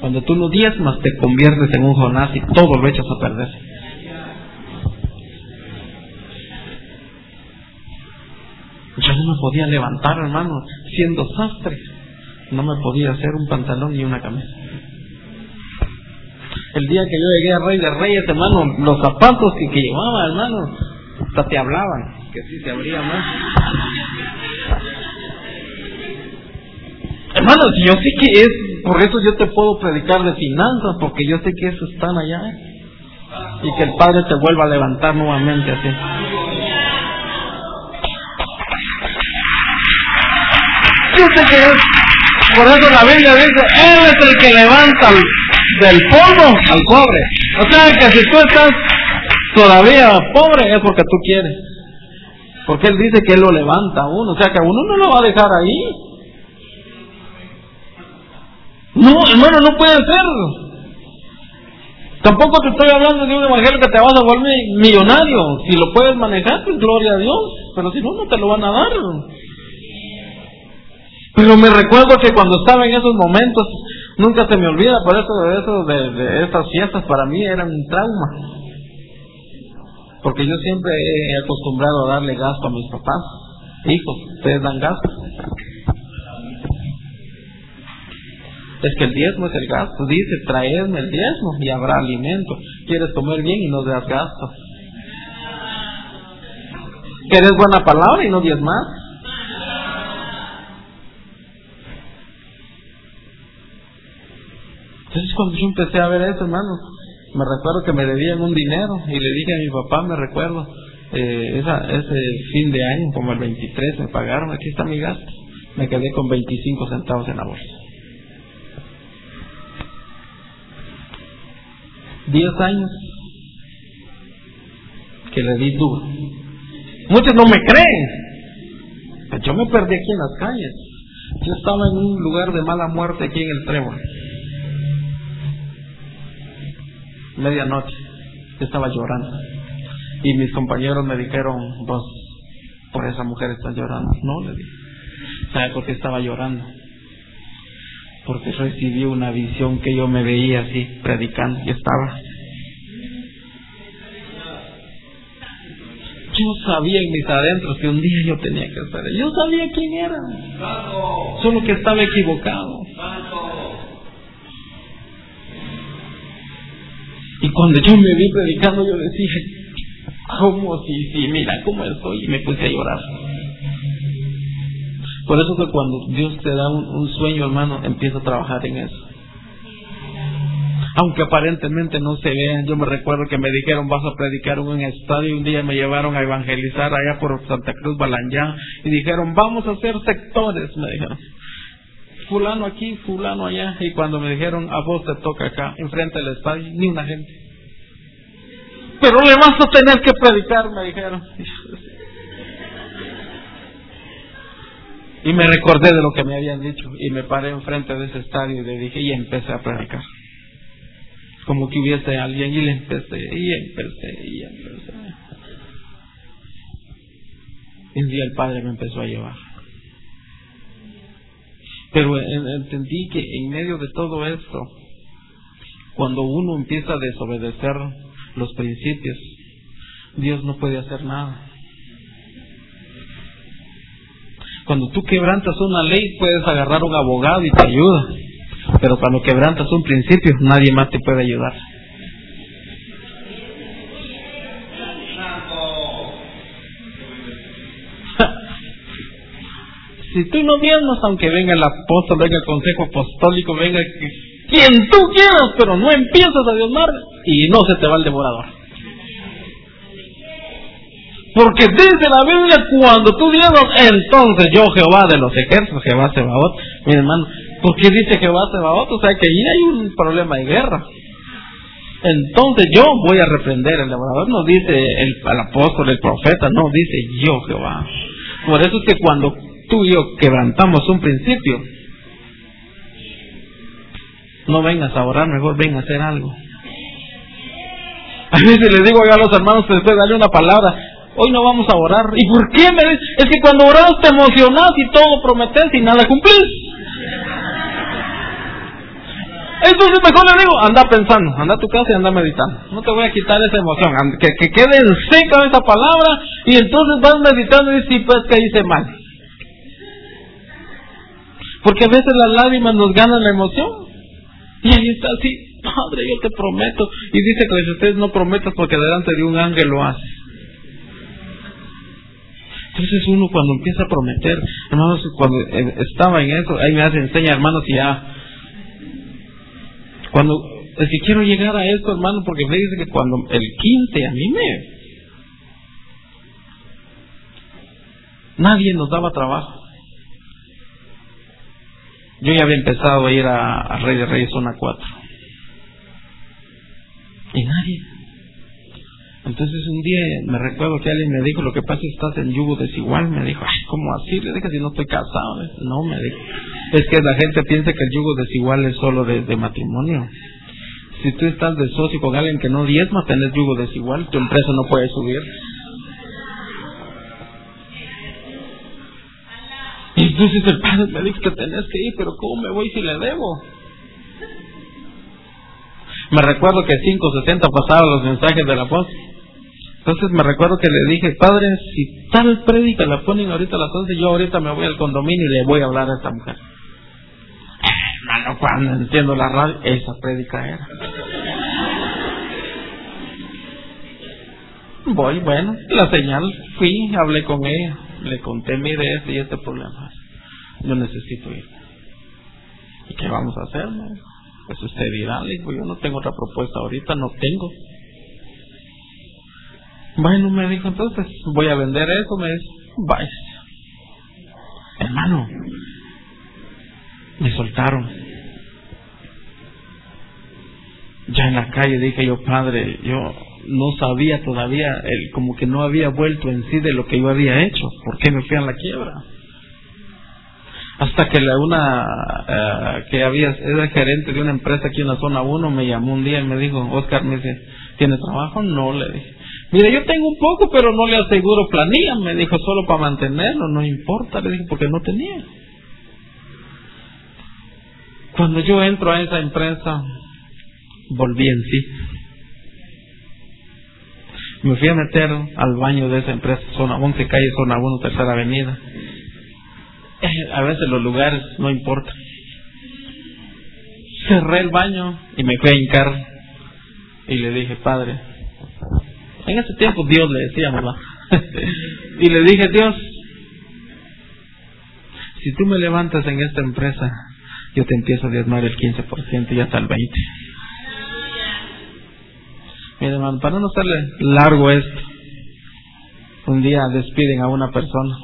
Cuando tú no diezmas, te conviertes en un Jonás y todo lo echas a perder. Yo no me podía levantar, hermano, siendo sastre. No me podía hacer un pantalón ni una camisa. El día que yo llegué a Rey de Reyes, hermano, los zapatos que, que llevaba, hermano, hasta te hablaban, que sí se abría más. Hermano, yo sé que es, por eso yo te puedo predicar de finanzas, porque yo sé que eso están allá. Y que el Padre te vuelva a levantar nuevamente así. Por eso la Biblia dice, Él es el que levanta del polvo al pobre. O sea que si tú estás todavía pobre es porque tú quieres. Porque Él dice que Él lo levanta a uno. O sea que a uno no lo va a dejar ahí. No, hermano, no puede ser. Tampoco te estoy hablando de un evangelio que te vas a volver millonario. Si lo puedes manejar, pues gloria a Dios. Pero si no, no te lo van a dar. Pero me recuerdo que cuando estaba en esos momentos, nunca se me olvida, por eso, eso de, de estas fiestas para mí eran un trauma. Porque yo siempre he acostumbrado a darle gasto a mis papás. Hijos, ustedes dan gasto. Es que el diezmo es el gasto. Dice, traedme el diezmo y habrá alimento. Quieres comer bien y no das gasto. Quieres buena palabra y no más cuando yo empecé a ver eso, hermano, me recuerdo que me debían un dinero y le dije a mi papá, me recuerdo, eh, ese fin de año, como el 23, me pagaron, aquí está mi gasto. Me quedé con 25 centavos en la bolsa. 10 años que le di duro. Muchos no me creen. Yo me perdí aquí en las calles. Yo estaba en un lugar de mala muerte aquí en el Trébol. Medianoche. estaba llorando. Y mis compañeros me dijeron, vos, por esa mujer estás llorando. No, le dije. ¿Sabe por qué estaba llorando? Porque recibí una visión que yo me veía así, predicando, y estaba. Yo sabía en mis adentros que un día yo tenía que estar. Yo sabía quién era. Solo que estaba equivocado. Y cuando yo me vi predicando, yo decía, ¿cómo si, si, mira cómo estoy? Y me puse a llorar. Por eso que cuando Dios te da un, sueño, hermano, empieza a trabajar en eso. aunque aparentemente no se vean. Yo me recuerdo que me dijeron, vas a predicar en un estadio, y un día me llevaron a evangelizar allá por Santa Cruz, Balanyá, y dijeron, vamos a hacer sectores, me dijeron. Fulano aquí, fulano allá, y cuando me dijeron, a vos te toca acá, enfrente del estadio, ni una gente. Pero le vas a tener que predicar, me dijeron. Y me recordé de lo que me habían dicho y me paré enfrente de ese estadio y le dije y empecé a predicar como que hubiese alguien y le empecé y empecé y empecé. Y un día el Padre me empezó a llevar. Pero entendí que en medio de todo esto, cuando uno empieza a desobedecer los principios, Dios no puede hacer nada. Cuando tú quebrantas una ley, puedes agarrar un abogado y te ayuda. Pero cuando quebrantas un principio, nadie más te puede ayudar. Si tú no vienes, aunque venga el apóstol, venga el consejo apostólico, venga quien tú quieras, pero no empiezas a diezmar y no se te va el devorador. Porque dice la Biblia, cuando tú diezmas, entonces yo Jehová de los ejércitos, Jehová Sebaot, mi hermano, ¿Por qué dice a otro? O sea que ahí hay un problema de guerra. Entonces yo voy a reprender. El devorador no dice el, apóstol, el profeta, no, dice yo Jehová. Por eso es que cuando tú y yo quebrantamos un principio, no vengas a orar, mejor ven a hacer algo. A veces les digo a los hermanos, después dale una palabra, hoy no vamos a orar. ¿Y por qué me Es que cuando oras te emocionas y todo prometes y nada cumplís. Entonces mejor le digo, anda pensando, anda a tu casa y anda meditando. No te voy a quitar esa emoción, que, que quede en seca esa palabra y entonces vas meditando y dices, sí, pues que hice mal. Porque a veces las lágrimas nos ganan la emoción. Y ahí está así, Padre, yo te prometo. Y dice que si ustedes no prometas porque delante de un ángel lo hace. Entonces uno cuando empieza a prometer, hermanos, cuando eh, estaba en eso, ahí me hace enseña, hermanos, y ya cuando, es que quiero llegar a esto, hermano, porque me dice que cuando el 15 a mí me... Nadie nos daba trabajo. Yo ya había empezado a ir a, Rey de Reyes Zona 4. Y nadie. Entonces un día me recuerdo que alguien me dijo, lo que pasa es que estás en yugo desigual. Me dijo, Ay, ¿cómo así? Le dije, si no estoy casado. No, me dijo. Es que la gente piensa que el yugo desigual es solo de, matrimonio. Si tú estás de socio con alguien que no diezma, tenés yugo desigual, tu empresa no puede subir. Entonces el padre me dijo que tenés que ir, pero ¿cómo me voy si le debo? Me recuerdo que 5.60 pasaban los mensajes de la voz. Entonces me recuerdo que le dije, padre, si tal prédica la ponen ahorita a las 11, yo ahorita me voy al condominio y le voy a hablar a esta mujer. Hermano, cuando entiendo la radio, esa prédica era. Voy, bueno, la señal, fui, hablé con ella, le conté, mire este y este problema. Yo necesito ir. ¿Y qué vamos a hacer? Pues usted dirá, le digo, yo no tengo otra propuesta ahorita, no tengo. Bueno, me dijo, entonces voy a vender eso, me dice, vaya. Hermano, me soltaron. Ya en la calle dije yo, padre, yo no sabía todavía, el, como que no había vuelto en sí de lo que yo había hecho. ¿Por qué me fui a la quiebra? Hasta que la, una eh, que había, era gerente de una empresa aquí en la zona 1, me llamó un día y me dijo, Oscar, me dice, ¿tiene trabajo? No, le dije. Mire, yo tengo un poco, pero no le aseguro planilla. Me dijo, solo para mantenerlo, no importa. Le dije, porque no tenía. Cuando yo entro a esa empresa, volví en sí. Me fui a meter al baño de esa empresa, zona 11 calle, zona 1, tercera avenida. A veces los lugares no importan. Cerré el baño y me fui a hincar y le dije, Padre, en ese tiempo Dios le decía, ¿verdad? y le dije, Dios, si tú me levantas en esta empresa, yo te empiezo a diezmar el 15% y hasta el 20%. Mire, hermano, para no hacerle largo esto, un día despiden a una persona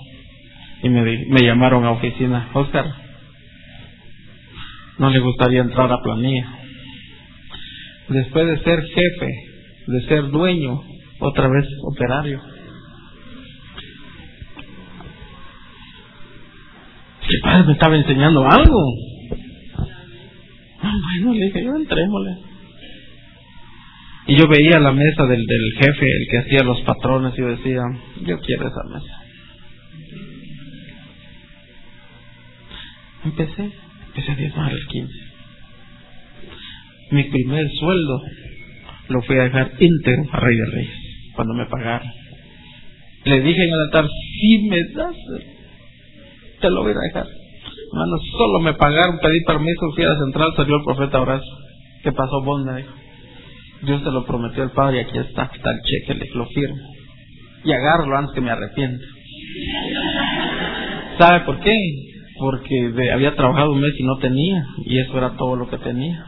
y me, llamaron a oficina. Oscar, no le gustaría entrar a planilla. Después de ser jefe, de ser dueño, otra vez operario. El padre me estaba enseñando algo. Ah, bueno, le dije, yo entrémosle. Y yo veía la mesa del, del jefe, el que hacía los patrones, y yo decía, yo quiero esa mesa. Empecé, empecé a diezmar el 15. Mi primer sueldo lo fui a dejar íntegro a Rey de Reyes, cuando me pagaron. Le dije en el altar, si me das, te lo voy a dejar. Hermano, solo me pagaron, pedí permiso, fui a la central, salió el profeta Horacio. ¿Qué pasó vos? Me dijo. Dios te lo prometió el Padre y aquí está, está el cheque, le lo firmo. Y agarro antes que me arrepienta. ¿Sabe por qué? Porque había trabajado un mes y no tenía, y eso era todo lo que tenía.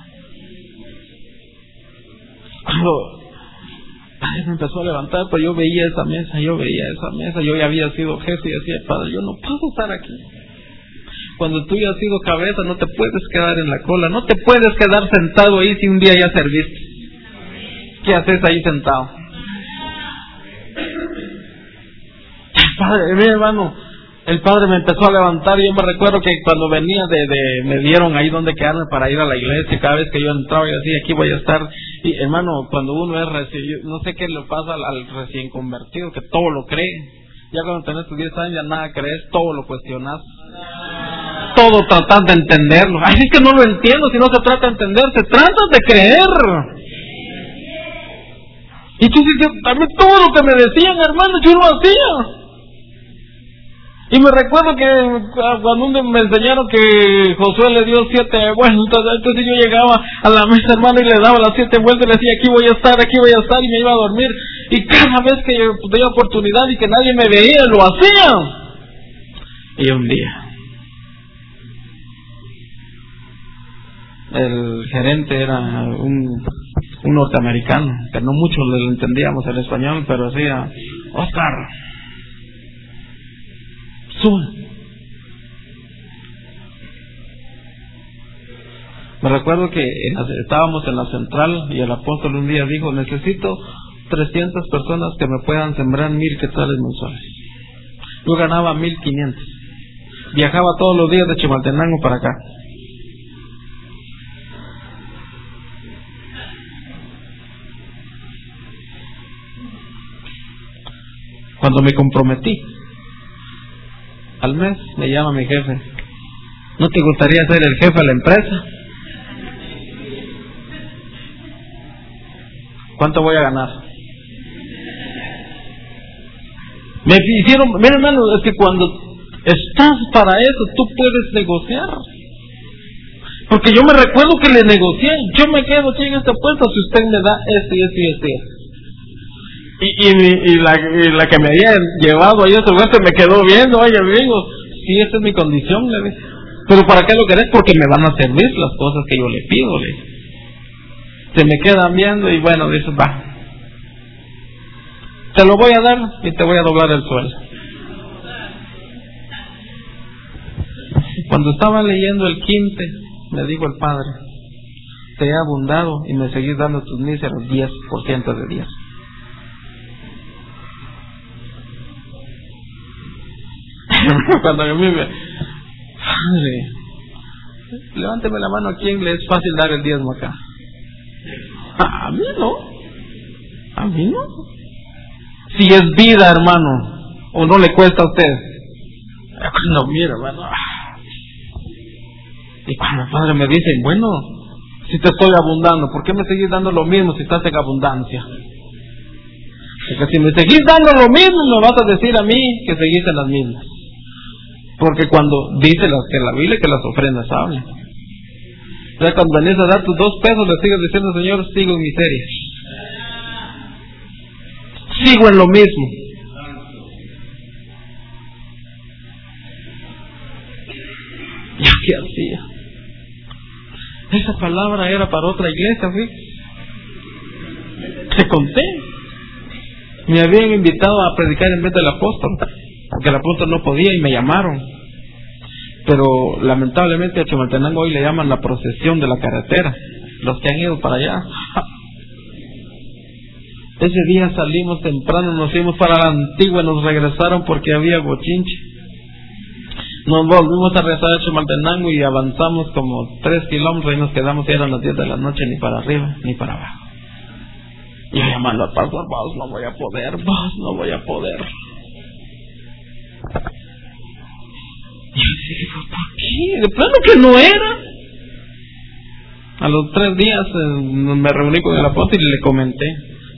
Cuando Padre me empezó a levantar, pero yo veía esa mesa, yo veía esa mesa, yo ya había sido jefe y decía, Padre, yo no puedo estar aquí. Cuando tú ya has sido cabeza, no te puedes quedar en la cola, no te puedes quedar sentado ahí si un día ya serviste. ¿Qué haces ahí sentado? Padre, mi hermano, el padre me empezó a levantar y yo me recuerdo que cuando venía de, de, me dieron ahí donde quedarme para ir a la iglesia, cada vez que yo entraba y decía, aquí voy a estar. Y hermano, cuando uno es recién, no sé qué le pasa al, recién convertido, que todo lo cree. Ya cuando tenés tus 10 años ya nada crees, todo lo cuestionas. Todo tratas de entenderlo. Ay, es que no lo entiendo si no se trata de entender, se trata de creer. Y tú dices, también todo lo que me decían, hermano, yo lo hacía. Y me recuerdo que ah, cuando me enseñaron que Josué le dio siete vueltas, entonces yo llegaba a la mesa, hermano, y le daba las siete vueltas y le decía, aquí voy a estar, aquí voy a estar, y me iba a dormir. Y cada vez que yo tenía oportunidad y que nadie me veía, lo hacía. Y un día, el gerente era un un norteamericano, que no mucho le entendíamos el español, pero decía, Oscar, Me recuerdo que estábamos en la central y el apóstol un día dijo, necesito 300 personas que me puedan sembrar mil quetzales mensuales. Yo ganaba 1500. Viajaba todos los días de Chimaltenango para acá. Cuando me comprometí, al mes me llama mi jefe. ¿No te gustaría ser el jefe de la empresa? ¿Cuánto voy a ganar? Me hicieron, mira hermano, es que cuando estás para eso, tú puedes negociar. Porque yo me recuerdo que le negocié, yo me quedo aquí en esta puerta si usted me da este y este y este. Y, y, y, la, la que me había llevado ahí a ese lugar se me quedó viendo, oye amigo, si esta es mi condición, le dije. Pero ¿para qué lo querés? Porque me van a servir las cosas que yo le pido, le Se me quedan viendo y bueno, dice, va. Te lo voy a dar y te voy a doblar el suelo. Cuando estaba leyendo el quince, me dijo el padre, te he abundado y me seguís dando tus míseros 10% de diez. Cuando a mí me... Padre, levánteme la mano a quien le es fácil dar el diezmo acá. A mí no. A mí no. Si es vida, hermano, o no le cuesta a usted. No, mira, hermano. Y cuando padre me dice, bueno, si te estoy abundando, ¿por qué me seguís dando lo mismo si estás en abundancia? Porque si me seguís dando lo mismo, me vas a decir a mí que seguís en las mismas. Porque cuando dice que la Biblia que las ofrendas hablan. Ya cuando venís a dar tus dos pesos, le sigues diciendo, Señor, sigo en miseria. Sigo en lo mismo. ¿Y qué hacía? Esa palabra era para otra iglesia, ¿sí? Te conté. Me habían invitado a predicar en vez del apóstol, porque el apóstol no podía y me llamaron. Pero lamentablemente a Chimaltenango hoy le llaman la procesión de la carretera, los que han ido para allá. Ese día salimos temprano, nos fuimos para la antigua, nos regresaron porque había bochinche. Nos volvimos a regresar a Chimaltenango y avanzamos como tres kilómetros y nos quedamos y eran las diez de la noche ni para arriba ni para abajo. Y llamando al pastor, vos no voy a poder, vos no voy a poder. Y dije, ¿por qué? De plano que no era. A los tres días eh, me reuní con el apóstol y le comenté,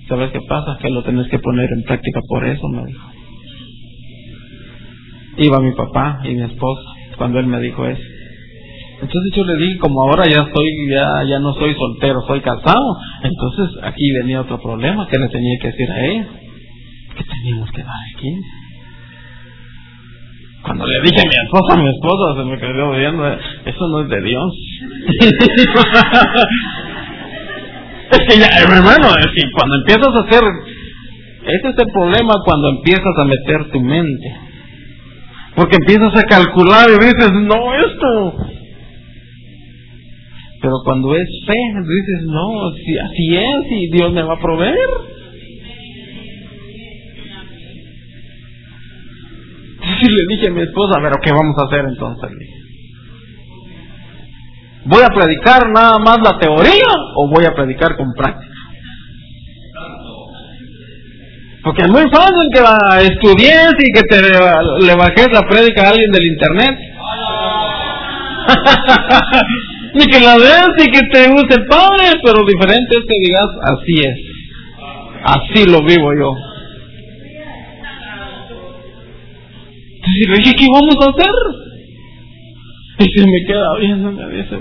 ¿sabes qué pasa? Que lo tenés que poner en práctica por eso, me dijo. Iba mi papá y mi esposa cuando él me dijo eso. Entonces yo le dije, como ahora ya estoy, ya, ya no soy soltero, soy casado. Entonces aquí venía otro problema que le tenía que decir a ella. Que teníamos que dar aquí. Cuando le dije a mi esposa, a mi esposa se me quedó viendo, eso no es de Dios. es que ya, hermano, es que cuando empiezas a hacer, ese es el problema cuando empiezas a meter tu mente. Porque empiezas a calcular y dices, no, esto, pero cuando es fe, dices, no, si así es y Dios me va a proveer. Y le dije a mi esposa, pero ¿qué vamos a hacer entonces? ¿Voy a predicar nada más la teoría o voy a predicar con práctica? Porque es muy fácil que la estudies y que te le bajes la prédica a alguien del internet. ni que la veas y que te guste padre, pero diferente es que digas, así es. Así lo vivo yo. Entonces le dije, ¿qué vamos a hacer? Y se me queda viendo, me dice,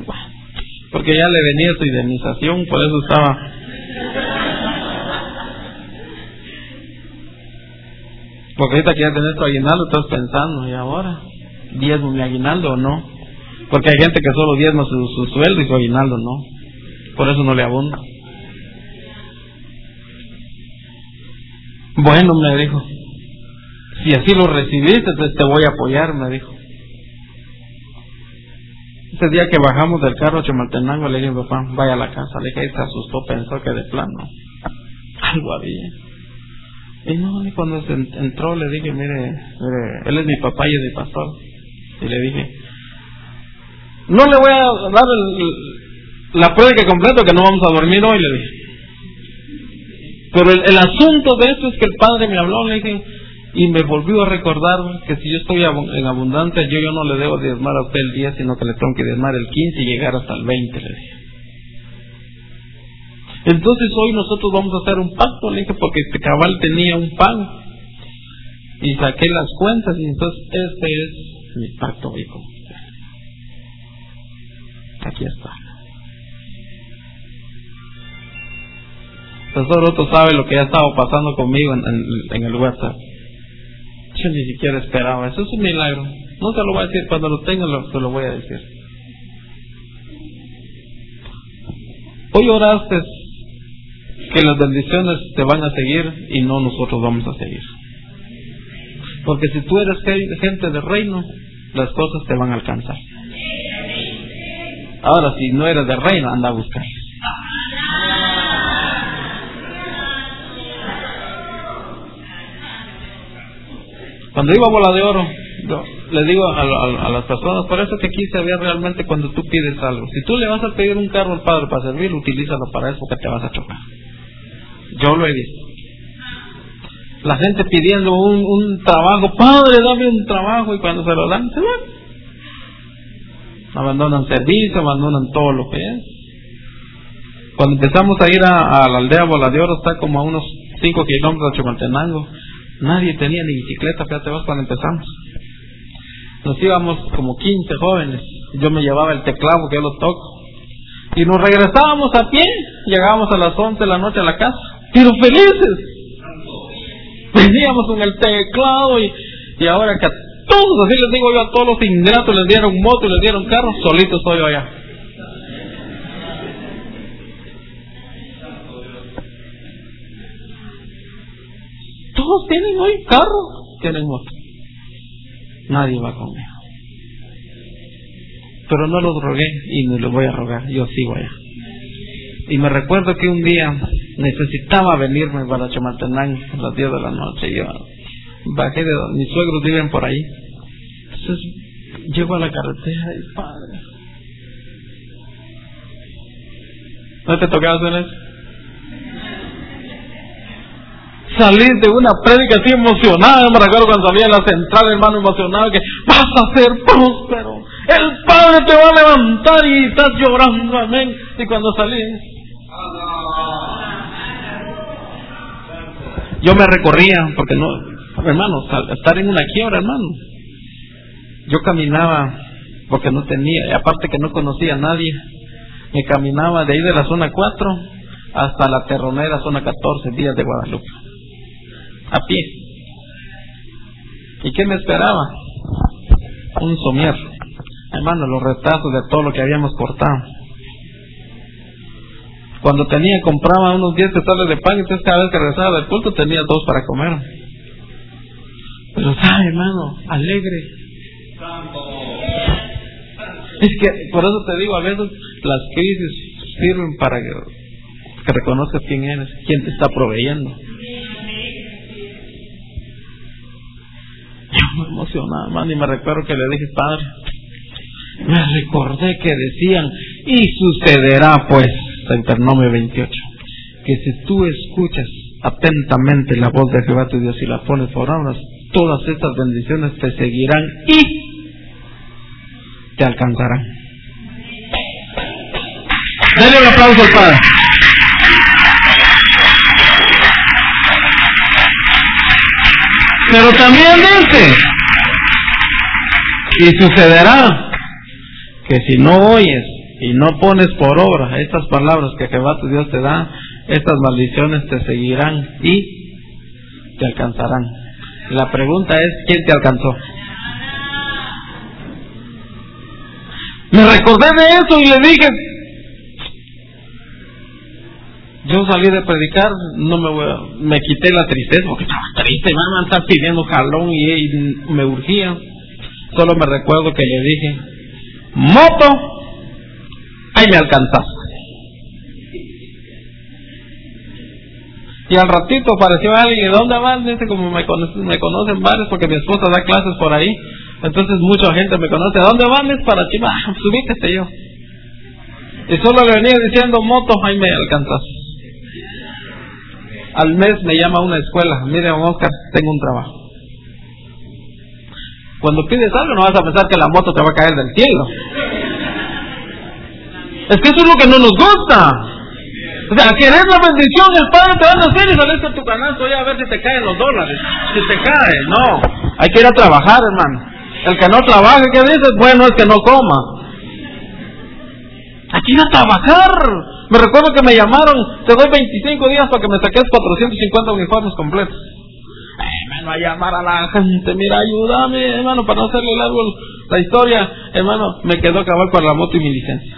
porque ya le venía su indemnización, por eso estaba. Porque ahorita que ya tenés tu aguinaldo, estás pensando, ¿y ahora? ¿Diezmo mi aguinaldo o no? Porque hay gente que solo diezma su sueldo y su aguinaldo, ¿no? Por eso no le abunda. Bueno, me dijo, si así lo recibiste, te voy a apoyar, me dijo. Ese día que bajamos del carro a Chimaltenango, le dije, papá, vaya a la casa. Le dije, ahí se asustó, pensó que de plano algo había. Y no, y cuando se entró le dije, mire, mire, él es mi papá y es mi pastor. Y le dije, no le voy a dar la prédica completa que no vamos a dormir hoy, le dije. Pero el, el, asunto de esto es que el padre me habló, le dije, y me volvió a recordar que si yo estoy en abundancia, yo, yo no le debo diezmar a usted el 10, sino que le tengo que diezmar el 15 y llegar hasta el 20, le dije. Entonces hoy nosotros vamos a hacer un pacto, le dije, porque este cabal tenía un pan. Y saqué las cuentas y entonces este es mi pacto hoy con usted. Aquí está. Pastor Otto sabe lo que ha estado pasando conmigo en el WhatsApp. Yo ni siquiera esperaba. Eso es un milagro. No te lo voy a decir. Cuando lo tenga, lo, te lo voy a decir. Hoy oraste que las bendiciones te van a seguir y no nosotros vamos a seguir. Porque si tú eres gente del reino, las cosas te van a alcanzar. Ahora, si no eres del reino, anda a buscar. Cuando iba a bola de oro, yo le digo a, a, a, las personas, por eso que aquí se ve realmente cuando tú pides algo. Si tú le vas a pedir un carro al Padre para servir, utilízalo para eso porque te vas a chocar. Yo lo he visto. La gente pidiendo un, un trabajo, Padre, dame un trabajo, y cuando se lo dan, se van. Abandonan servicio, abandonan todo lo que es. Cuando empezamos a ir a, a la aldea Bola de Oro, está como a unos 5 kilómetros de Chimaltenango. Nadie tenía ni bicicleta, fíjate vos cuando empezamos. Nos íbamos como 15 jóvenes. Yo me llevaba el teclado que yo lo toco. Y nos regresábamos a pie. Llegábamos a las 11 de la noche a la casa. Pero felices. Veníamos con el teclado y, y ahora que a todos, así les digo yo, a todos los ingratos les dieron moto y les dieron carro, solito estoy yo allá. Todos tienen hoy carro, tienen moto. Nadie va conmigo. Pero no los rogué y ni los voy a rogar, yo sigo allá. Y me recuerdo que un día necesitaba venirme para Chamatenán a las 10 de la noche. Yo bajé de donde mis suegros viven por ahí. Entonces llego a la carretera y padre. ¿No te tocaba hacer eso? Salir de una prédica así emocionada, me recuerdo cuando salía en la central, hermano, emocionado, que vas a ser próspero, el Padre te va a levantar y estás llorando, amén. Y cuando salí, yo me recorría, porque no, hermano, estar en una quiebra, hermano. Yo caminaba, porque no tenía, aparte que no conocía a nadie, me caminaba de ahí de la zona 4 hasta la terronera zona 14, días de Guadalupe, a pie. ¿Y qué me esperaba? Un somier. Hermano, los retazos de todo lo que habíamos cortado. Cuando tenía, compraba unos 10 sales de pan, entonces cada vez que regresaba del culto tenía dos para comer. Pero, ¿sabe, hermano? Alegre. Es que, por eso te digo, a veces las crisis sirven para que, que reconozcas quién eres, quién te está proveyendo. Emocionaba, hermano, y me recuerdo que le dije, Padre, me recordé que decían, y sucederá pues, Deuteronomio 28, que si tú escuchas atentamente la voz de Jehová tu Dios y la pones por obras, todas estas bendiciones te seguirán y te alcanzarán. Dale un aplauso al Padre. Pero también dice, y sucederá que si no oyes y no pones por obra estas palabras que Jehová tu Dios te da, estas maldiciones te seguirán y te alcanzarán. La pregunta es, ¿quién te alcanzó? Me recordé de eso y le dije, yo salí de predicar, no me voy me quité la tristeza porque estaba triste, mamá, estaba pidiendo jalón y, me urgía. Solo me recuerdo que le dije, moto, ahí me alcanzaste. Y al ratito apareció alguien, ¿de dónde van? Dice, como me conocen, me conocen varios porque mi esposa da clases por ahí. Entonces mucha gente me conoce. ¿A dónde van? Es para Chiva. Subíquete yo. Y solo le venía diciendo, moto, ahí me alcanzas. Al mes me llama a una escuela. Mire, Oscar, tengo un trabajo. Cuando pides algo no vas a pensar que la moto te va a caer del cielo. Es que eso es lo que no nos gusta. O sea, querer la bendición, el Padre te va a hacer y sales a tu canasto a ver si te caen los dólares. Si te cae, no. Hay que ir a trabajar, hermano. El que no trabaje, ¿qué dices? Bueno, es que no coma. Que ir a trabajar. Me recuerdo que me llamaron, te doy 25 días para que me saques 450 uniformes completos hermano, a llamar a la gente, mira, ayúdame, hermano, para no hacerle largo la historia, hermano, me quedó acabar con la moto y mi licencia.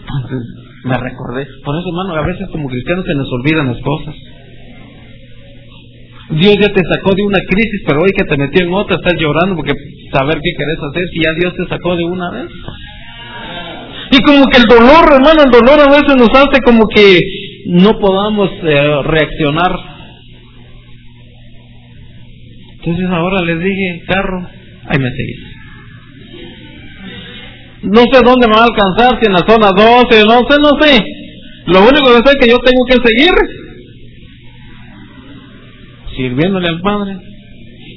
Entonces, me recordé, por eso, hermano, a veces como cristianos se nos olvidan las cosas. Dios ya te sacó de una crisis, pero hoy que te metió en otra, estás llorando porque saber qué querés hacer si ya Dios te sacó de una vez. Y como que el dolor, hermano, el dolor a veces nos hace como que no podamos eh, reaccionar entonces ahora les dije, carro, ahí me seguís. No sé dónde me va a alcanzar, si en la zona 12, no sé, no sé. Lo único que sé es que yo tengo que seguir sirviéndole al Padre.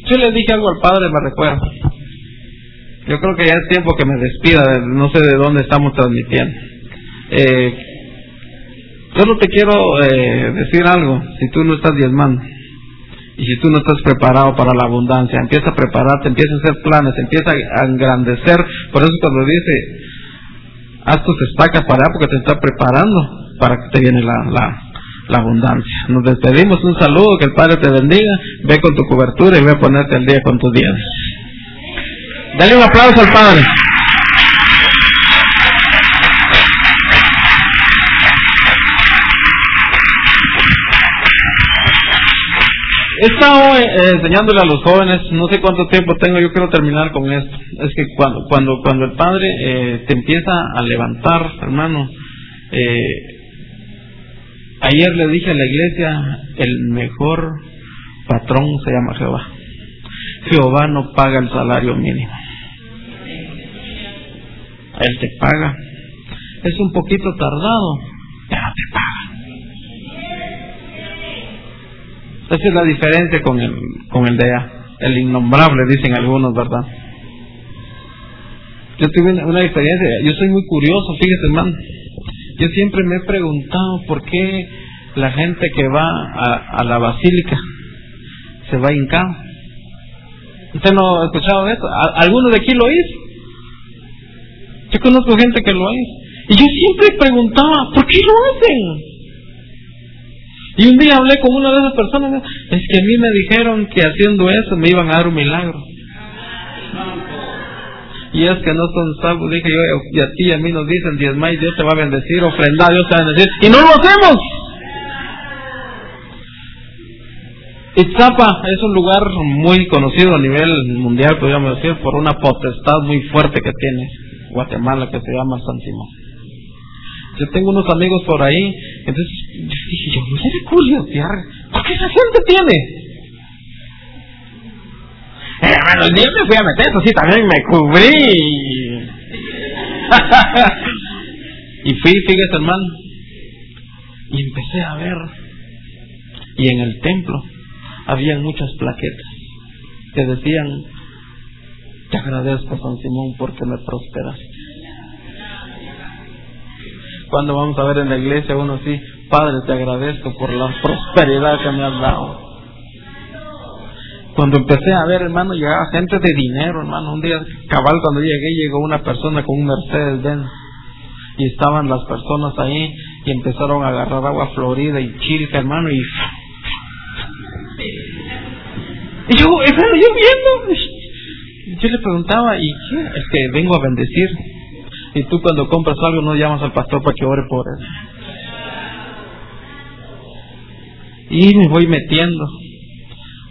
Yo le dije algo al Padre, me recuerdo. Yo creo que ya es tiempo que me despida, no sé de dónde estamos transmitiendo. Eh, yo no te quiero eh, decir algo si tú no estás diezmando. Y si tú no estás preparado para la abundancia, empieza a prepararte, empieza a hacer planes, empieza a engrandecer. Por eso cuando dice, haz tus estacas para allá porque te está preparando para que te viene la, la, la abundancia. Nos despedimos, un saludo, que el Padre te bendiga, ve con tu cobertura y ve a ponerte al día con tus días. Dale un aplauso al Padre. He estado eh, enseñándole a los jóvenes, no sé cuánto tiempo tengo, yo quiero terminar con esto. Es que cuando, cuando, cuando el Padre eh, te empieza a levantar, hermano, eh, ayer le dije a la iglesia, el mejor patrón se llama Jehová. Jehová no paga el salario mínimo. Él te paga. Es un poquito tardado, pero te paga. Esa es la diferencia con el, con el de allá. El innombrable, dicen algunos, ¿verdad? Yo tuve una, experiencia, yo soy muy curioso, fíjese hermano. Yo siempre me he preguntado por qué la gente que va a, la basílica se va hincado. ¿Usted no ha escuchado eso? ¿Alguno de aquí lo hizo? Yo conozco gente que lo hizo. Y yo siempre preguntaba, ¿por qué lo hacen? Y un día hablé con una de esas personas, es que a mí me dijeron que haciendo eso me iban a dar un milagro. Y es que no son salvos, dije yo, y a ti y a mí nos dicen, diezma y Dios te va a bendecir, ofrendar, Dios te va a bendecir, y no lo hacemos. Itzapa es un lugar muy conocido a nivel mundial, podríamos decir, por una potestad muy fuerte que tiene Guatemala que se llama San Simón. Yo tengo unos amigos por ahí, entonces dije yo, no sé de curiosidad, ¿por qué esa gente tiene? Eh, hermano, el día me fui a meter, eso sí, también me cubrí. y fui, fíjese hermano, y empecé a ver, y en el templo había muchas plaquetas que decían, te agradezco San Simón porque me prosperaste. Cuando vamos a ver en la iglesia uno así, Padre, te agradezco por la prosperidad que me has dado. Cuando empecé a ver, hermano, llegaba gente de dinero, hermano. Un día, cabal, cuando llegué, llegó una persona con un Mercedes Benz. Y estaban las personas ahí y empezaron a agarrar agua florida y chilca, hermano, y... Y yo, hermano, yo viendo. Yo le preguntaba, ¿y qué? Es que vengo a bendecir. Y tú cuando compras algo no llamas al pastor para que ore por él. Y me voy metiendo.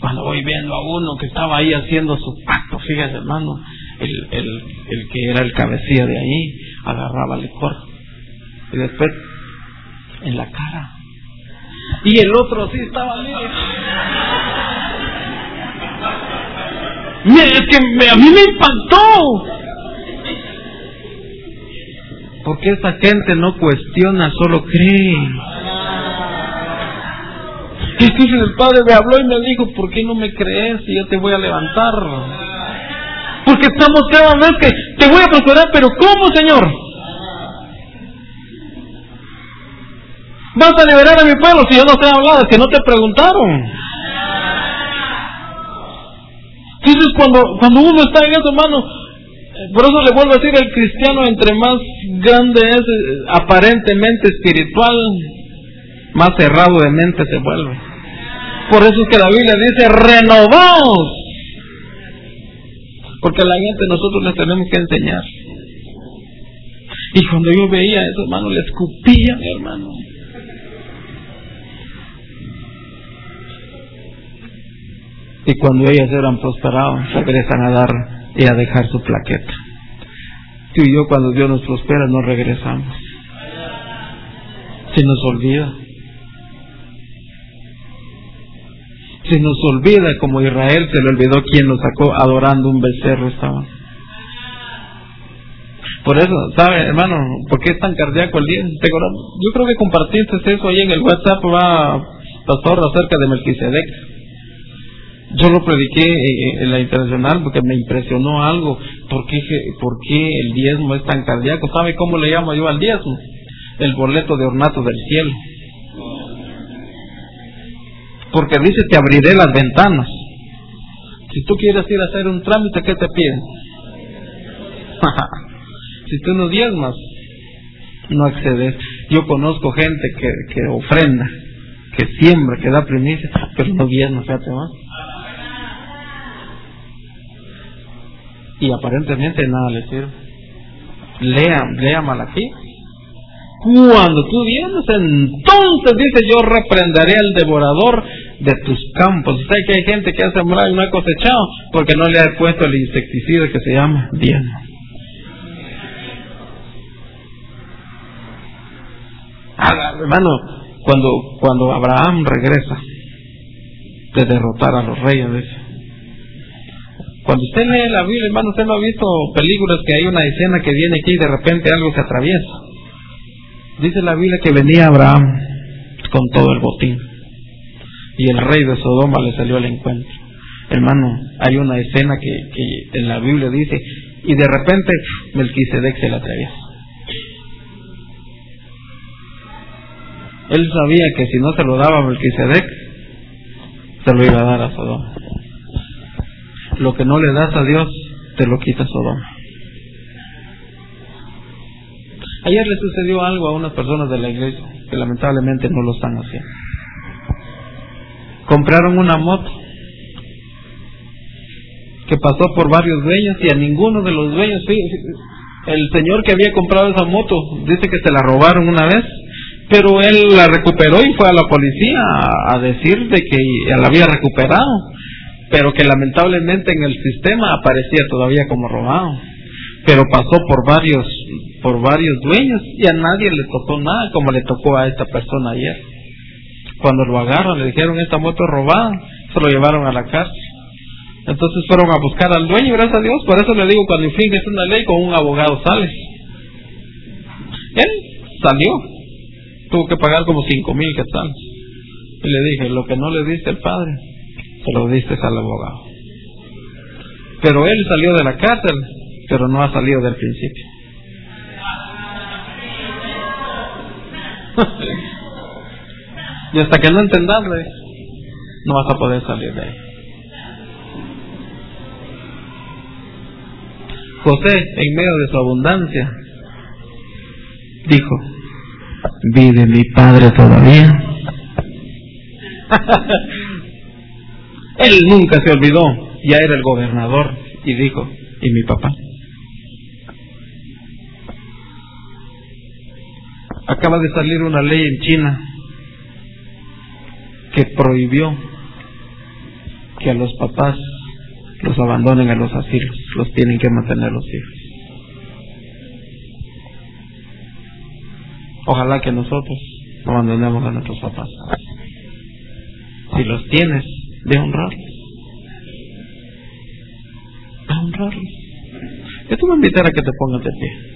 Cuando voy viendo a uno que estaba ahí haciendo su pacto, fíjese hermano, el, el, el que era el cabecilla de ahí, agarraba licor. Y después en la cara. Y el otro sí estaba ahí. Es que a mí me impactó. Porque esa gente no cuestiona, solo cree. Y entonces el Padre me habló y me dijo, ¿por qué no me crees y yo te voy a levantar? Porque estamos cada vez que te voy a prosperar, pero ¿cómo, Señor? Vas a liberar a mi pueblo si yo no te he hablado, es que no te preguntaron. Entonces cuando, cuando uno está en eso, hermano, por eso le vuelvo a decir, el cristiano entre más grande es eh, aparentemente espiritual, más cerrado de mente se vuelve. Por eso es que la Biblia dice, renovaos. Porque a la gente nosotros les tenemos que enseñar. Y cuando yo veía eso, hermano, le escupía mi hermano. Y cuando ellas eran prosperadas, regresan a dar y a dejar su plaqueta. Tú y yo cuando Dios nos prospera no regresamos. Se nos olvida. Se nos olvida como Israel se le olvidó quien lo sacó adorando un becerro estaba. Por eso, ¿sabe, hermano? ¿Por qué es tan cardíaco el día? Yo creo que compartiste eso ahí en el WhatsApp, va, pastor, acerca de Melquisedec. Yo lo prediqué eh, eh, en la internacional porque me impresionó algo. ¿Por qué, ¿Por qué el diezmo es tan cardíaco? ¿Sabe cómo le llamo yo al diezmo? El boleto de ornato del cielo. Porque dice, te abriré las ventanas. Si tú quieres ir a hacer un trámite, ¿qué te piden? si tú no diezmas, no accedes. Yo conozco gente que, que ofrenda, que siembra, que da primicia, pero no diezma, fíjate más. Y aparentemente nada le sirve. Lea, lea Malaquí. Cuando tú vienes, entonces dice yo reprenderé al devorador de tus campos. Usted que hay gente que ha sembrado y no ha cosechado porque no le ha puesto el insecticida que se llama diezmo. Ah, hermano, cuando, cuando Abraham regresa de derrotar a los reyes, cuando usted lee la Biblia, hermano, usted no ha visto películas que hay una escena que viene aquí y de repente algo se atraviesa. Dice la Biblia que venía Abraham con todo el botín y el rey de Sodoma le salió al encuentro. Hermano, hay una escena que, que en la Biblia dice, y de repente Melquisedec se le atraviesa. Él sabía que si no se lo daba a Melquisedec, se lo iba a dar a Sodoma. Lo que no le das a Dios, te lo quita Sodoma. Ayer le sucedió algo a unas personas de la iglesia que lamentablemente no lo están haciendo. Compraron una moto que pasó por varios dueños y a ninguno de los dueños, el señor que había comprado esa moto dice que se la robaron una vez pero él la recuperó y fue a la policía a, decir de que la había recuperado, pero que lamentablemente en el sistema aparecía todavía como robado. Pero pasó por varios, por varios dueños y a nadie le tocó nada como le tocó a esta persona ayer. Cuando lo agarran, le dijeron esta moto robada, se lo llevaron a la cárcel. Entonces fueron a buscar al dueño, gracias a Dios, por eso le digo, cuando infringes una ley con un abogado sales. Él salió, tuvo que pagar como cinco mil quetzales. Y le dije, lo que no le diste al padre, se lo diste al abogado. Pero él salió de la cárcel, pero no ha salido del principio. y hasta que no entendas, no vas a poder salir de ahí. José, en medio de su abundancia, dijo, ¿Vive mi padre todavía? Él nunca se olvidó, ya era el gobernador, y dijo, ¿y mi papá? Acaba de salir una ley en China que prohibió que a los papás los abandonen a los asilos, los tienen que mantener los hijos. Ojalá que nosotros no abandonemos a nuestros papás. Si los tienes, de honrarlos. De honrarlos. Yo te voy a invitar a que te pongas de pie.